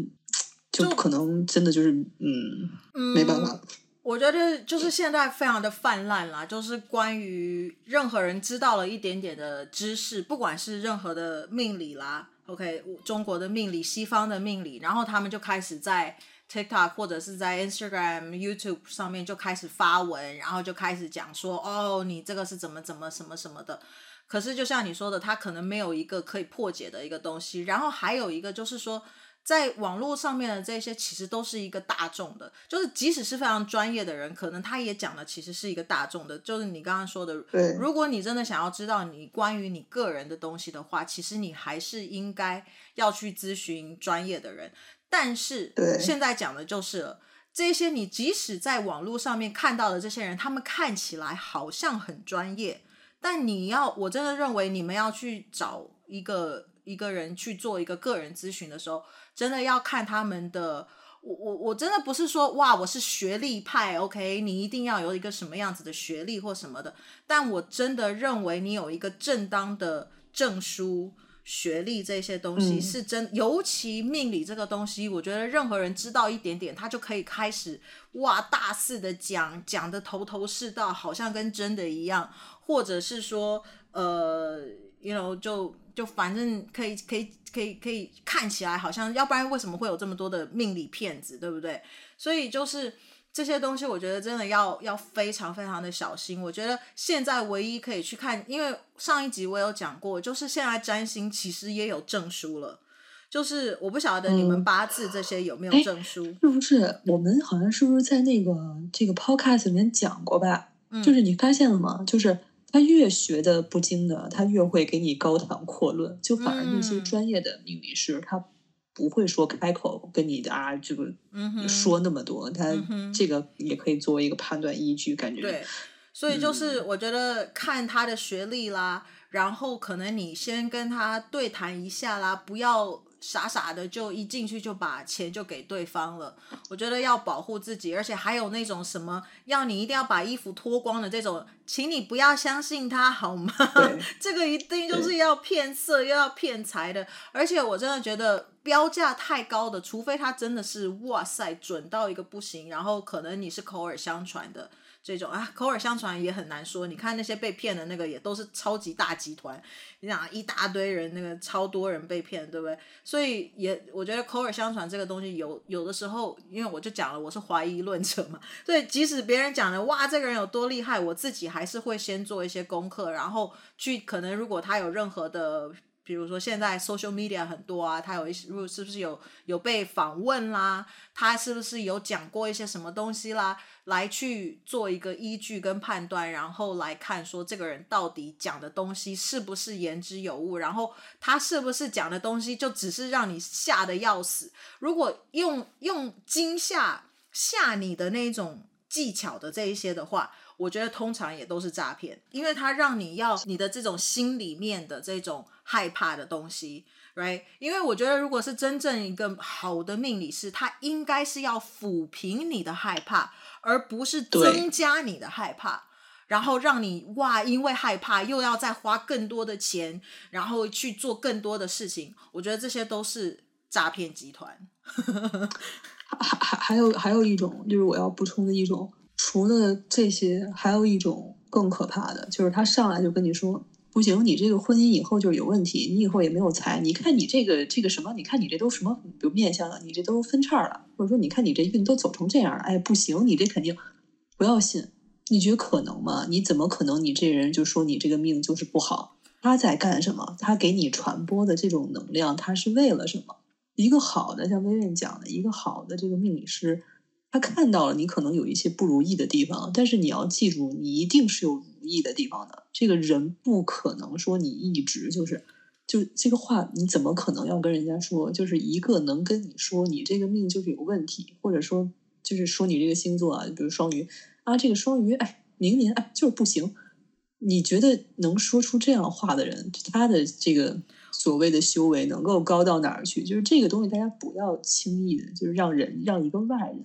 就可能真的就是嗯，嗯，没办法。我觉得就是现在非常的泛滥啦，就是关于任何人知道了一点点的知识，不管是任何的命理啦，OK，中国的命理、西方的命理，然后他们就开始在。TikTok 或者是在 Instagram、YouTube 上面就开始发文，然后就开始讲说，哦，你这个是怎么怎么什么什么的。可是就像你说的，他可能没有一个可以破解的一个东西。然后还有一个就是说，在网络上面的这些其实都是一个大众的，就是即使是非常专业的人，可能他也讲的其实是一个大众的。就是你刚刚说的，对，如果你真的想要知道你关于你个人的东西的话，其实你还是应该要去咨询专业的人。但是现在讲的就是了，这些你即使在网络上面看到的这些人，他们看起来好像很专业，但你要，我真的认为你们要去找一个一个人去做一个个人咨询的时候，真的要看他们的。我我我真的不是说哇，我是学历派，OK，你一定要有一个什么样子的学历或什么的，但我真的认为你有一个正当的证书。学历这些东西是真，嗯、尤其命理这个东西，我觉得任何人知道一点点，他就可以开始哇大肆的讲，讲的头头是道，好像跟真的一样，或者是说呃，you know，就就反正可以可以可以可以看起来好像，要不然为什么会有这么多的命理骗子，对不对？所以就是。这些东西我觉得真的要要非常非常的小心。我觉得现在唯一可以去看，因为上一集我有讲过，就是现在占星其实也有证书了。就是我不晓得你们八字这些有没有证书？是不是？我们好像是不是在那个这个 podcast 里面讲过吧？嗯，就是你发现了吗？就是他越学的不精的，他越会给你高谈阔论。就反而那些专业的命理师，他。不会说开口跟你的啊，这个说那么多，他这个也可以作为一个判断依据，感觉。对，所以就是我觉得看他的学历啦，嗯、然后可能你先跟他对谈一下啦，不要。傻傻的就一进去就把钱就给对方了，我觉得要保护自己，而且还有那种什么要你一定要把衣服脱光的这种，请你不要相信他好吗？<laughs> 这个一定就是要骗色又要骗财的，而且我真的觉得标价太高的，除非他真的是哇塞准到一个不行，然后可能你是口耳相传的。这种啊，口耳相传也很难说。你看那些被骗的那个，也都是超级大集团。你想一大堆人，那个超多人被骗，对不对？所以也，我觉得口耳相传这个东西有，有的时候，因为我就讲了，我是怀疑论者嘛。所以即使别人讲了，哇，这个人有多厉害，我自己还是会先做一些功课，然后去可能如果他有任何的比如说现在 social media 很多啊，他有一些，是不是有有被访问啦？他是不是有讲过一些什么东西啦？来去做一个依据跟判断，然后来看说这个人到底讲的东西是不是言之有物，然后他是不是讲的东西就只是让你吓得要死？如果用用惊吓吓你的那种技巧的这一些的话。我觉得通常也都是诈骗，因为它让你要你的这种心里面的这种害怕的东西，right？因为我觉得如果是真正一个好的命理师，他应该是要抚平你的害怕，而不是增加你的害怕，然后让你哇，因为害怕又要再花更多的钱，然后去做更多的事情。我觉得这些都是诈骗集团。<laughs> 还还还有还有一种，就是我要补充的一种。除了这些，还有一种更可怕的，就是他上来就跟你说：“不行，你这个婚姻以后就有问题，你以后也没有财。你看你这个这个什么？你看你这都什么有面相了？你这都分叉了，或者说你看你这运都走成这样了。哎，不行，你这肯定不要信。你觉得可能吗？你怎么可能？你这人就说你这个命就是不好？他在干什么？他给你传播的这种能量，他是为了什么？一个好的，像薇薇讲的，一个好的这个命理师。”他看到了你可能有一些不如意的地方，但是你要记住，你一定是有如意的地方的。这个人不可能说你一直就是，就这个话，你怎么可能要跟人家说？就是一个能跟你说你这个命就是有问题，或者说就是说你这个星座啊，比如双鱼啊，这个双鱼哎，明年哎就是不行。你觉得能说出这样话的人，他的这个所谓的修为能够高到哪儿去？就是这个东西，大家不要轻易的，就是让人让一个外人。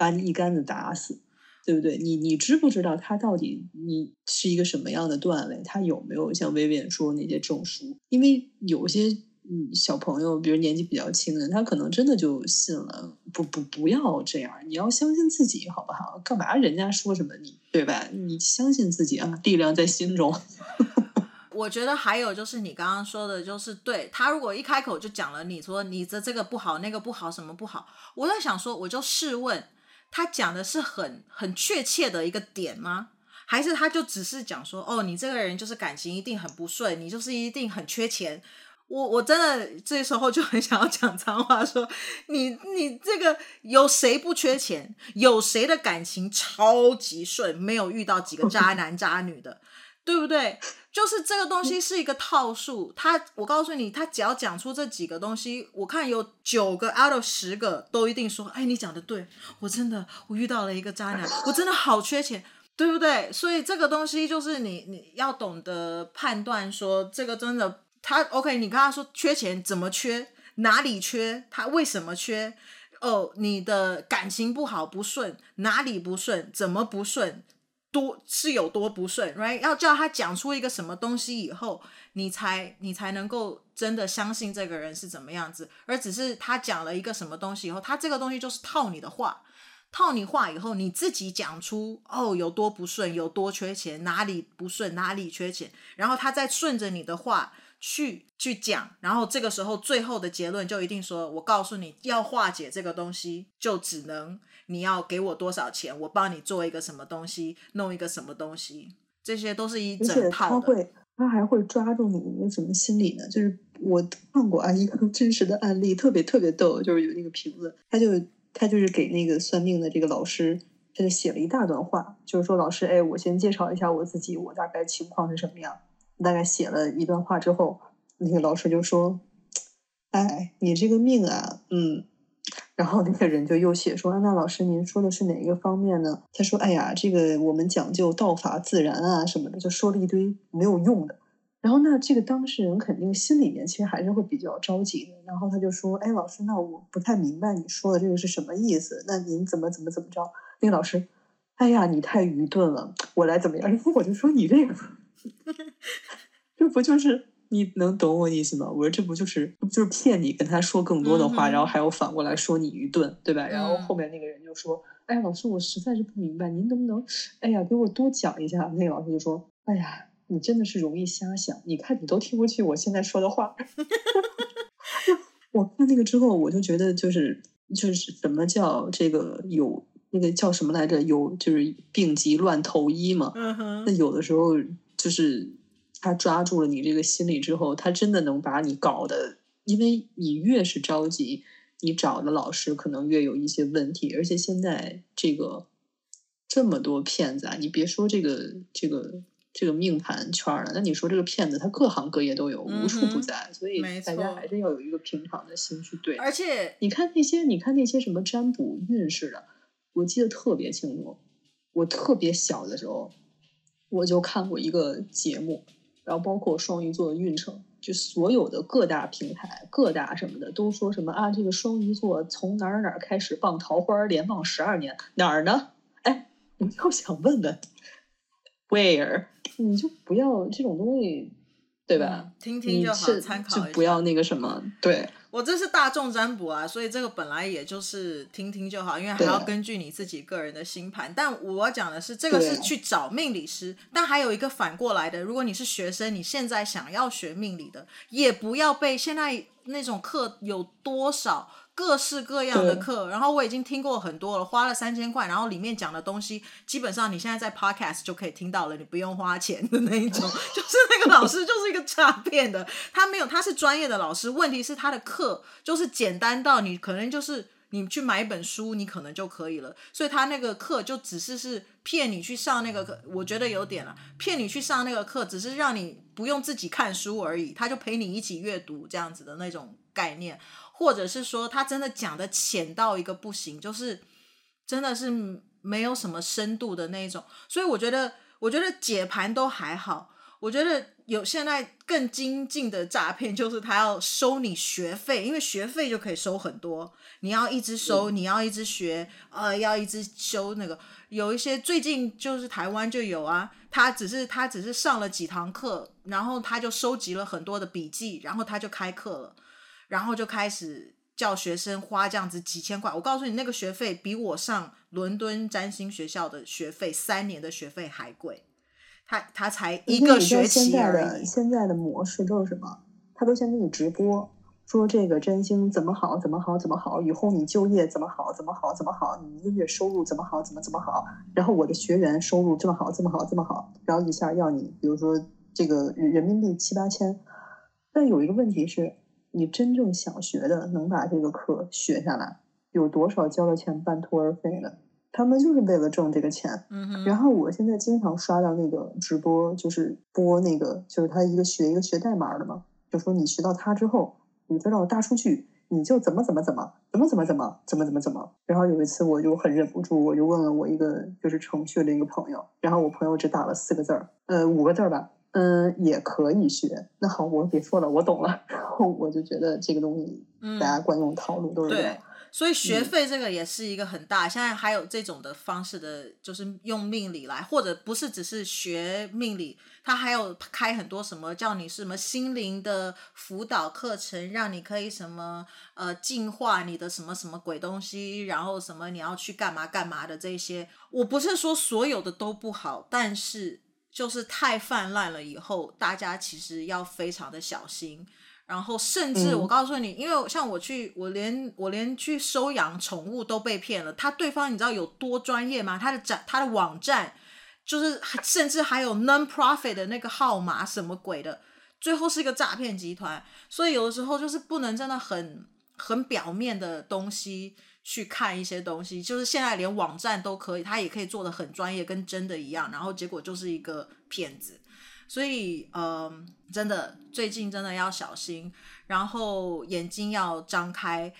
把你一竿子打死，对不对？你你知不知道他到底你是一个什么样的段位？他有没有像薇薇说那些证书？因为有些嗯小朋友，比如年纪比较轻的，他可能真的就信了。不不不要这样，你要相信自己，好不好？干嘛人家说什么你对吧？你相信自己啊，力量在心中。<laughs> 我觉得还有就是你刚刚说的，就是对他如果一开口就讲了，你说你的这个不好，那个不好，什么不好？我在想说，我就试问。他讲的是很很确切的一个点吗？还是他就只是讲说，哦，你这个人就是感情一定很不顺，你就是一定很缺钱。我我真的这时候就很想要讲脏话说，你你这个有谁不缺钱？有谁的感情超级顺，没有遇到几个渣男渣女的，对不对？就是这个东西是一个套数，他我告诉你，他只要讲出这几个东西，我看有九个 out of 十个都一定说，哎，你讲的对，我真的我遇到了一个渣男，<laughs> 我真的好缺钱，对不对？所以这个东西就是你你要懂得判断，说这个真的他 OK，你跟他说缺钱怎么缺，哪里缺，他为什么缺？哦，你的感情不好不顺，哪里不顺，怎么不顺？多是有多不顺，right？要叫他讲出一个什么东西以后，你才你才能够真的相信这个人是怎么样子，而只是他讲了一个什么东西以后，他这个东西就是套你的话，套你话以后，你自己讲出哦有多不顺，有多缺钱，哪里不顺，哪里缺钱，然后他再顺着你的话去去讲，然后这个时候最后的结论就一定说，我告诉你要化解这个东西，就只能。你要给我多少钱？我帮你做一个什么东西，弄一个什么东西，这些都是一整套的。他会，他还会抓住你一个什么心理呢？就是我看过啊，一个真实的案例，特别特别逗，就是有那个瓶子，他就他就是给那个算命的这个老师，他就写了一大段话，就是说老师，哎，我先介绍一下我自己，我大概情况是什么样。大概写了一段话之后，那个老师就说，哎，你这个命啊，嗯。然后那个人就又写说：“那老师，您说的是哪一个方面呢？”他说：“哎呀，这个我们讲究道法自然啊什么的，就说了一堆没有用的。”然后那这个当事人肯定心里面其实还是会比较着急的。然后他就说：“哎，老师，那我不太明白你说的这个是什么意思？那您怎么怎么怎么着？”那个老师：“哎呀，你太愚钝了，我来怎么样？”然后我就说：“你这个，<laughs> 这不就是？”你能懂我意思吗？我说这不就是就是骗你，跟他说更多的话，嗯、然后还要反过来说你愚钝，对吧？嗯、然后后面那个人就说：“哎，老师，我实在是不明白，您能不能，哎呀，给我多讲一下？”那个老师就说：“哎呀，你真的是容易瞎想，你看你都听不去我现在说的话。<laughs> ”我看那个之后，我就觉得就是就是什么叫这个有那个叫什么来着？有就是病急乱投医嘛。嗯哼。那有的时候就是。他抓住了你这个心理之后，他真的能把你搞的，因为你越是着急，你找的老师可能越有一些问题。而且现在这个这么多骗子啊，你别说这个这个这个命盘圈了，那你说这个骗子，他各行各业都有，无处不在。嗯、所以大家还是要有一个平常的心去对。而且你看那些，你看那些什么占卜运势的，我记得特别清楚。我特别小的时候，我就看过一个节目。然后包括双鱼座的运程，就所有的各大平台、各大什么的都说什么啊？这个双鱼座从哪儿哪儿开始傍桃花，连傍十二年，哪儿呢？哎，我就想问问，where？你就不要这种东西，对吧？嗯、听听就好，参考就不要那个什么，对。我这是大众占卜啊，所以这个本来也就是听听就好，因为还要根据你自己个人的星盘。但我讲的是，这个是去找命理师。但还有一个反过来的，如果你是学生，你现在想要学命理的，也不要被现在那种课有多少。各式各样的课，然后我已经听过很多了，花了三千块，然后里面讲的东西，基本上你现在在 Podcast 就可以听到了，你不用花钱的那一种，<laughs> 就是那个老师就是一个诈骗的，他没有，他是专业的老师，问题是他的课就是简单到你可能就是你去买一本书，你可能就可以了，所以他那个课就只是是骗你去上那个课，我觉得有点了，骗你去上那个课，只是让你不用自己看书而已，他就陪你一起阅读这样子的那种概念。或者是说他真的讲的浅到一个不行，就是真的是没有什么深度的那种。所以我觉得，我觉得解盘都还好。我觉得有现在更精进的诈骗，就是他要收你学费，因为学费就可以收很多。你要一直收，你要一直学，呃，要一直修那个。有一些最近就是台湾就有啊，他只是他只是上了几堂课，然后他就收集了很多的笔记，然后他就开课了。然后就开始叫学生花这样子几千块，我告诉你，那个学费比我上伦敦占星学校的学费三年的学费还贵。他他才一个学期而已。现在的现在的模式都是什么？他都先给你直播，说这个占星怎么好，怎么好，怎么好，以后你就业怎么好，怎么好，怎么好，你一个月收入怎么好，怎么怎么好。然后我的学员收入这么好，这么好，这么好，然后一下要你，比如说这个人民币七八千。但有一个问题是。你真正想学的，能把这个课学下来，有多少交了钱半途而废的？他们就是为了挣这个钱。嗯哼。然后我现在经常刷到那个直播，就是播那个，就是他一个学一个学代码的嘛，就说你学到它之后，你知道大数据，你就怎么怎么怎么怎么怎么怎么怎么怎么怎么。然后有一次我就很忍不住，我就问了我一个就是程序的一个朋友，然后我朋友只打了四个字儿，呃，五个字儿吧。嗯，也可以学。那好，我别说了，我懂了。然 <laughs> 后我就觉得这个东西，大家惯用套路都是这样。对，所以学费这个也是一个很大。嗯、现在还有这种的方式的，就是用命理来，或者不是只是学命理，他还有开很多什么叫你什么心灵的辅导课程，让你可以什么呃净化你的什么什么鬼东西，然后什么你要去干嘛干嘛的这些。我不是说所有的都不好，但是。就是太泛滥了，以后大家其实要非常的小心。然后甚至我告诉你，嗯、因为像我去，我连我连去收养宠物都被骗了。他对方你知道有多专业吗？他的站他的网站就是甚至还有 non-profit 的那个号码什么鬼的，最后是一个诈骗集团。所以有的时候就是不能真的很很表面的东西。去看一些东西，就是现在连网站都可以，他也可以做的很专业，跟真的一样，然后结果就是一个骗子。所以，嗯、真的最近真的要小心，然后眼睛要张开。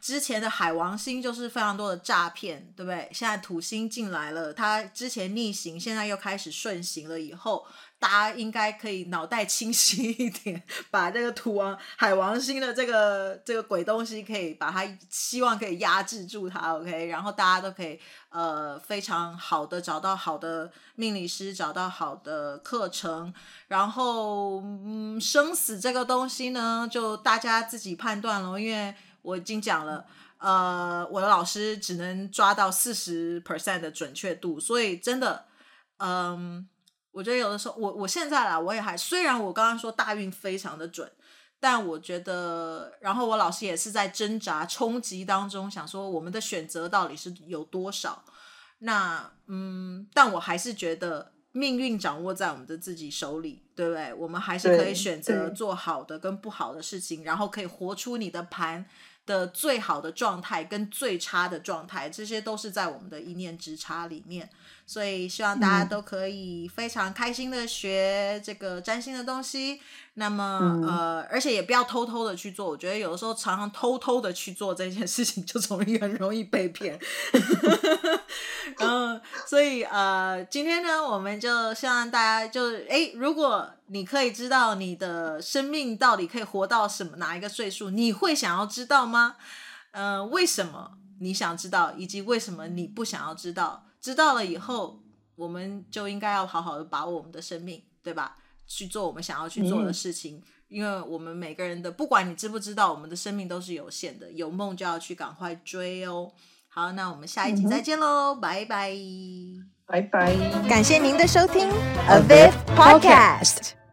之前的海王星就是非常多的诈骗，对不对？现在土星进来了，它之前逆行，现在又开始顺行了，以后。大家应该可以脑袋清晰一点，<laughs> 把这个土王海王星的这个这个鬼东西，可以把它希望可以压制住它，OK，然后大家都可以呃非常好的找到好的命理师，找到好的课程，然后嗯生死这个东西呢，就大家自己判断了，因为我已经讲了，呃，我的老师只能抓到四十 percent 的准确度，所以真的，嗯。我觉得有的时候，我我现在啦，我也还虽然我刚刚说大运非常的准，但我觉得，然后我老师也是在挣扎冲击当中，想说我们的选择到底是有多少？那嗯，但我还是觉得命运掌握在我们的自己手里，对不对？我们还是可以选择做好的跟不好的事情，然后可以活出你的盘的最好的状态跟最差的状态，这些都是在我们的一念之差里面。所以希望大家都可以非常开心的学这个占星的东西。那么，嗯、呃，而且也不要偷偷的去做。我觉得有的时候常常偷偷的去做这件事情，就容易很容易被骗。<laughs> 嗯，所以呃，今天呢，我们就希望大家就诶，如果你可以知道你的生命到底可以活到什么哪一个岁数，你会想要知道吗？嗯、呃，为什么你想知道，以及为什么你不想要知道？知道了以后，我们就应该要好好的把握我们的生命，对吧？去做我们想要去做的事情，嗯、因为我们每个人的，不管你知不知道，我们的生命都是有限的，有梦就要去赶快追哦。好，那我们下一集再见喽，嗯、拜拜，拜拜，感谢您的收听，A Viv Podcast。